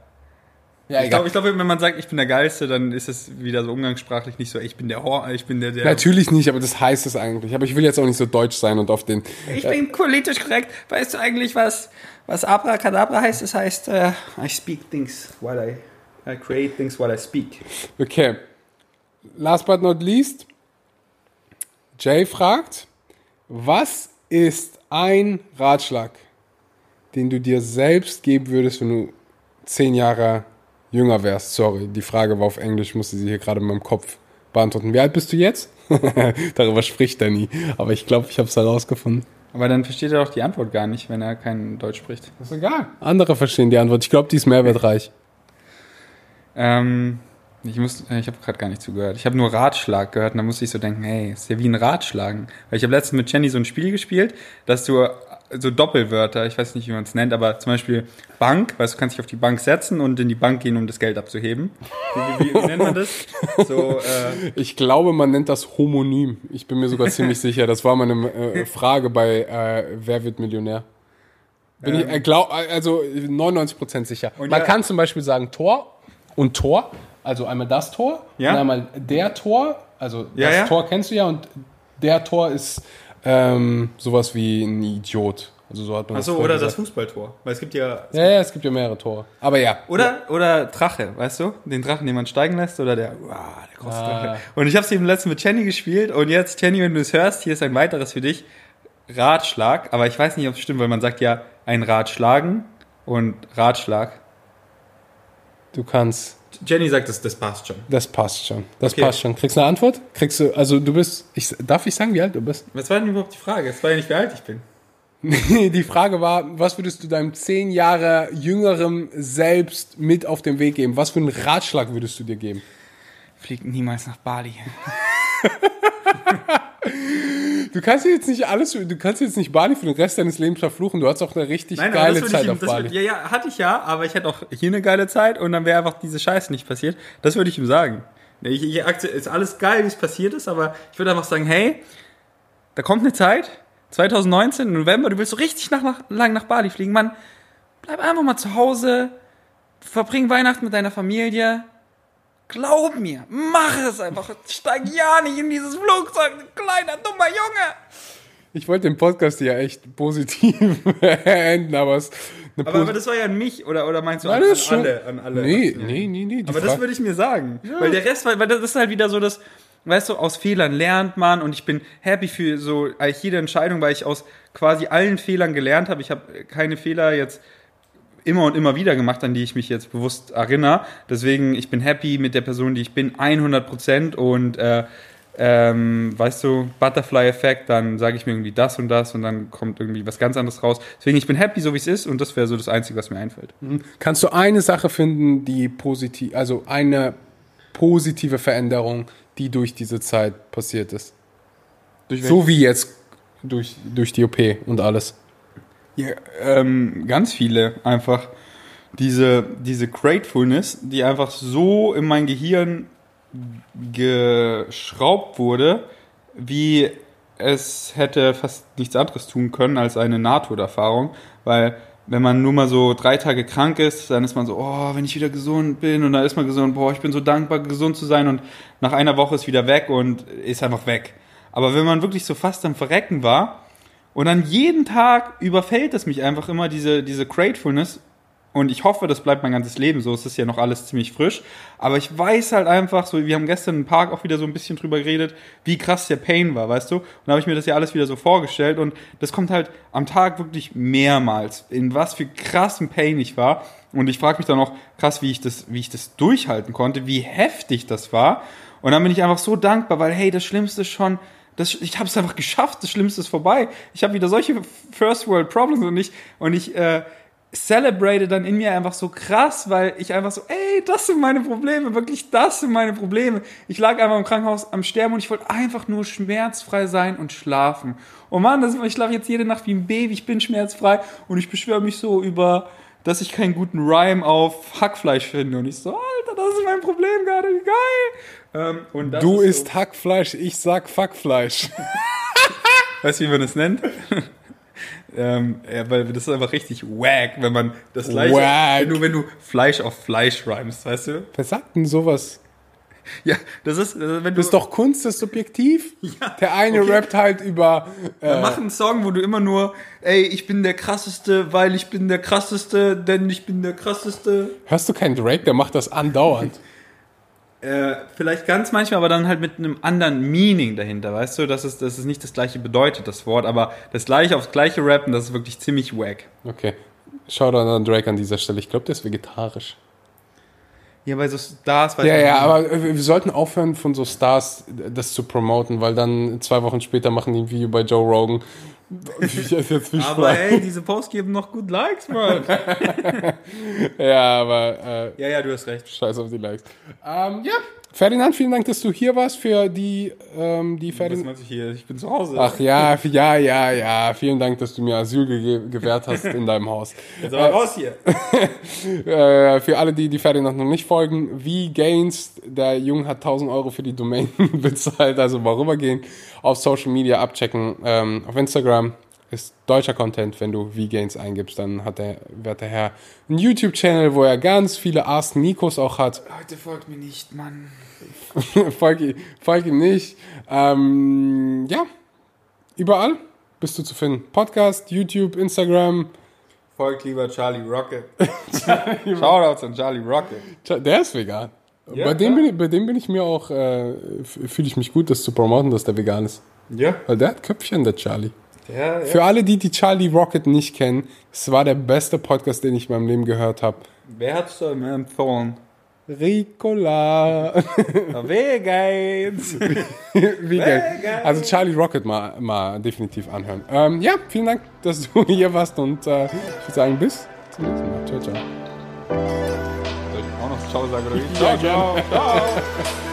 ja, ich glaube, glaub, wenn man sagt, ich bin der Geilste, dann ist es wieder so umgangssprachlich nicht so, ich bin der Hor, ich bin der, der, Natürlich nicht, aber das heißt es eigentlich. Aber ich will jetzt auch nicht so deutsch sein und auf den. ich bin politisch korrekt. Weißt du eigentlich, was, was Abracadabra heißt? Das heißt, äh, I speak things while I, I create things while I speak. Okay. Last but not least. Jay fragt, was ist ein Ratschlag, den du dir selbst geben würdest, wenn du zehn Jahre jünger wärst? Sorry, die Frage war auf Englisch, musste sie hier gerade in meinem Kopf beantworten. Wie alt bist du jetzt? Darüber spricht er nie. Aber ich glaube, ich habe es herausgefunden. Aber dann versteht er doch die Antwort gar nicht, wenn er kein Deutsch spricht. ist egal. Andere verstehen die Antwort. Ich glaube, die ist mehrwertreich. Ähm, ich muss, äh, ich habe gerade gar nicht zugehört. Ich habe nur Ratschlag gehört und da musste ich so denken, hey, ist ja wie ein Ratschlagen. Weil ich habe letztens mit Jenny so ein Spiel gespielt, dass du so Doppelwörter, ich weiß nicht, wie man es nennt, aber zum Beispiel Bank, weißt du, kannst dich auf die Bank setzen und in die Bank gehen, um das Geld abzuheben. Wie, wie, wie nennt man das? So, äh, Ich glaube, man nennt das Homonym. Ich bin mir sogar ziemlich sicher. Das war meine äh, Frage bei äh, Wer wird Millionär? Bin ich, äh, glaub, also 99% sicher. Und man ja- kann zum Beispiel sagen Tor und Tor. Also einmal das Tor Ja. und einmal der Tor. Also Ja, das. Tor kennst du ja und der Tor ist ähm, sowas wie ein Idiot. Also so hat man achso, oder das gesagt. Fußballtor. Weil es gibt ja. Ja, ja, es gibt ja mehrere Tore. Aber ja. Oder, oder Drache, weißt du? Den Drachen, den man steigen lässt, oder der, uah, der große Ah. Drache. Und ich habe es eben letztens mit Jenny gespielt und jetzt, Jenny, wenn du es hörst, hier ist ein weiteres für dich. Ratschlag, aber ich weiß nicht, ob es stimmt, weil man sagt ja ein Rad schlagen und Ratschlag. Du kannst. Jenny sagt, das, das passt schon. Das passt schon. Das Okay. passt schon. Kriegst du eine Antwort? Kriegst du, also du bist, ich, darf ich sagen, wie alt du bist? Was war denn überhaupt die Frage? Es war ja nicht, wie alt ich bin. Die Frage war, was würdest du deinem zehn Jahre jüngerem Selbst mit auf den Weg geben? Was für einen Ratschlag würdest du dir geben? Fliegt niemals nach Bali. Du kannst jetzt nicht alles, du kannst jetzt nicht Bali für den Rest deines Lebens verfluchen. Du hast auch eine richtig aber geile Zeit ihm- auf Bali. Würde, ja, ja, hatte ich ja, aber ich hätte auch hier eine geile Zeit und dann wäre einfach diese Scheiße nicht passiert. Das würde ich ihm sagen. Ich, ich, ist alles geil, wie es passiert ist, aber ich würde einfach sagen, hey, da kommt eine Zeit, 2019, im November, du willst so richtig nach, nach, lang nach Bali fliegen, Mann, bleib einfach mal zu Hause, verbring Weihnachten mit deiner Familie. Glaub mir, mach es einfach. Steig ja nicht in dieses Flugzeug, du kleiner, dummer Junge. Ich wollte den Podcast ja echt positiv enden, aber es eine Aber, aber das war ja an mich, oder, oder meinst du Nein, an, das an schon- alle? An alle Nee, Erwachsenen? nee, nee, nee. Aber das Frage- würde ich mir sagen. Weil der Rest, weil, weil das ist halt wieder so das, weißt du, aus Fehlern lernt man und ich bin happy für so eigentlich jede Entscheidung, weil ich aus quasi allen Fehlern gelernt habe. Ich habe keine Fehler jetzt immer und immer wieder gemacht, an die ich mich jetzt bewusst erinnere. Deswegen, ich bin happy mit der Person, die ich bin, 100 Prozent und äh, ähm, weißt du, Butterfly-Effekt, dann sage ich mir irgendwie das und das und dann kommt irgendwie was ganz anderes raus. Deswegen, ich bin happy, so wie es ist und das wäre so das Einzige, was mir einfällt. Kannst du eine Sache finden, die positiv, also eine positive Veränderung, die durch diese Zeit passiert ist? So wie jetzt durch, durch die OP und alles. Ja, ähm, ganz viele einfach. Diese, diese Gratefulness, die einfach so in mein Gehirn geschraubt wurde, wie es hätte fast nichts anderes tun können als eine Nahtoderfahrung, weil wenn man nur mal so drei Tage krank ist, dann ist man so, oh, wenn ich wieder gesund bin und dann ist man gesund, boah, ich bin so dankbar, gesund zu sein und nach einer Woche ist wieder weg und ist einfach weg. Aber wenn man wirklich so fast am Verrecken war und dann jeden Tag überfällt es mich einfach immer diese, diese Gratefulness und ich hoffe, das bleibt mein ganzes Leben so. Es ist ja noch alles ziemlich frisch. Aber ich weiß halt einfach, so, wir haben gestern im Park auch wieder so ein bisschen drüber geredet, wie krass der Pain war, weißt du? Und da habe ich mir das ja alles wieder so vorgestellt. Und das kommt halt am Tag wirklich mehrmals, in was für krassen Pain ich war. Und ich frage mich dann auch krass, wie ich das, wie ich das durchhalten konnte, wie heftig das war. Und dann bin ich einfach so dankbar, weil hey, das Schlimmste ist schon, das, ich habe es einfach geschafft, das Schlimmste ist vorbei. Ich habe wieder solche First World Problems und ich, und ich äh, celebrate dann in mir einfach so krass, weil ich einfach so, ey, das sind meine Probleme, wirklich, das sind meine Probleme. Ich lag einfach im Krankenhaus am Sterben und ich wollte einfach nur schmerzfrei sein und schlafen. Und Mann, das, ich schlafe jetzt jede Nacht wie ein Baby, ich bin schmerzfrei und ich beschwöre mich so über, dass ich keinen guten Rhyme auf Hackfleisch finde. Und ich so, Alter, das ist mein Problem gerade, wie geil. Ähm, und Du isst Hackfleisch, ich sag Fuckfleisch. Weißt du, wie man das nennt? ähm, ja, weil das ist einfach richtig wack, wenn man das gleiche, Wack. wenn du, wenn du Fleisch auf Fleisch rhymst, weißt du? Wer sagt denn sowas? Ja, das ist, wenn du, Das ist doch Kunst, das ist subjektiv. Der eine okay. rappt halt über. Äh, mach einen Song, wo du immer nur, ey, ich bin der krasseste, weil ich bin der krasseste, denn ich bin der krasseste. hörst du keinen Drake? Der macht das andauernd. Äh, vielleicht ganz manchmal, aber dann halt mit einem anderen Meaning dahinter, weißt du, dass es, dass es nicht das gleiche bedeutet, das Wort, aber das gleiche aufs gleiche rappen, das ist wirklich ziemlich wack. Okay. Schau dann an Drake an dieser Stelle. Ich glaube, der ist vegetarisch. Ja, bei so Stars, weiß Ja, ja, aber wir sollten aufhören, von so Stars das zu promoten, weil dann zwei Wochen später machen die ein Video bei Joe Rogan. Ich esse jetzt Aber Fischfleisch. hey, diese Posts geben noch gut Likes, Mann. Ja, aber äh, ja, ja, du hast recht. scheiß auf die Likes. Ähm, ja, Ferdinand, vielen Dank, dass du hier warst für die, ähm, die Was Ferdinand. du hier? Ich bin zu Hause. Ach ja, ja, ja, ja. Vielen Dank, dass du mir Asyl ge gewährt hast in deinem Haus. Jetzt aber raus hier. Äh, für alle, die die Ferdinand noch nicht folgen, wie Gains, der Junge hat 1000 Euro für die Domain bezahlt, also mal rübergehen, auf Social Media abchecken. Ähm, auf Instagram ist deutscher Content, wenn du wie Gains eingibst, dann hat der werte Herr einen YouTube-Channel, wo er ganz viele Ask Nikos auch hat. Leute, folgt mir nicht, Mann. folg, ihm- folg ihm nicht. Ähm, ja, überall bist du zu finden. Podcast, YouTube, Instagram. Folgt lieber Charlie Rocket. Shoutouts an Charlie Rocket. Der ist vegan. Ja, bei, dem klar. bin ich, bei dem bin ich mir auch, äh, fühle ich mich gut, das zu promoten, dass der vegan ist. Ja. Weil der hat Köpfchen, der Charlie. Ja, ja. Für alle, die die Charlie Rocket nicht kennen, es war der beste Podcast, den ich in meinem Leben gehört habe. Wer hat's da mir empfohlen? Ricola. Vegans. Geil. Also Charlie Rocket mal, mal definitiv anhören. Ähm, ja, vielen Dank, dass du hier warst und äh, ich würde sagen, bis zum nächsten Mal. Ciao, ciao. Soll ich auch noch Ciao sagen oder wie? Ciao, ciao. ciao.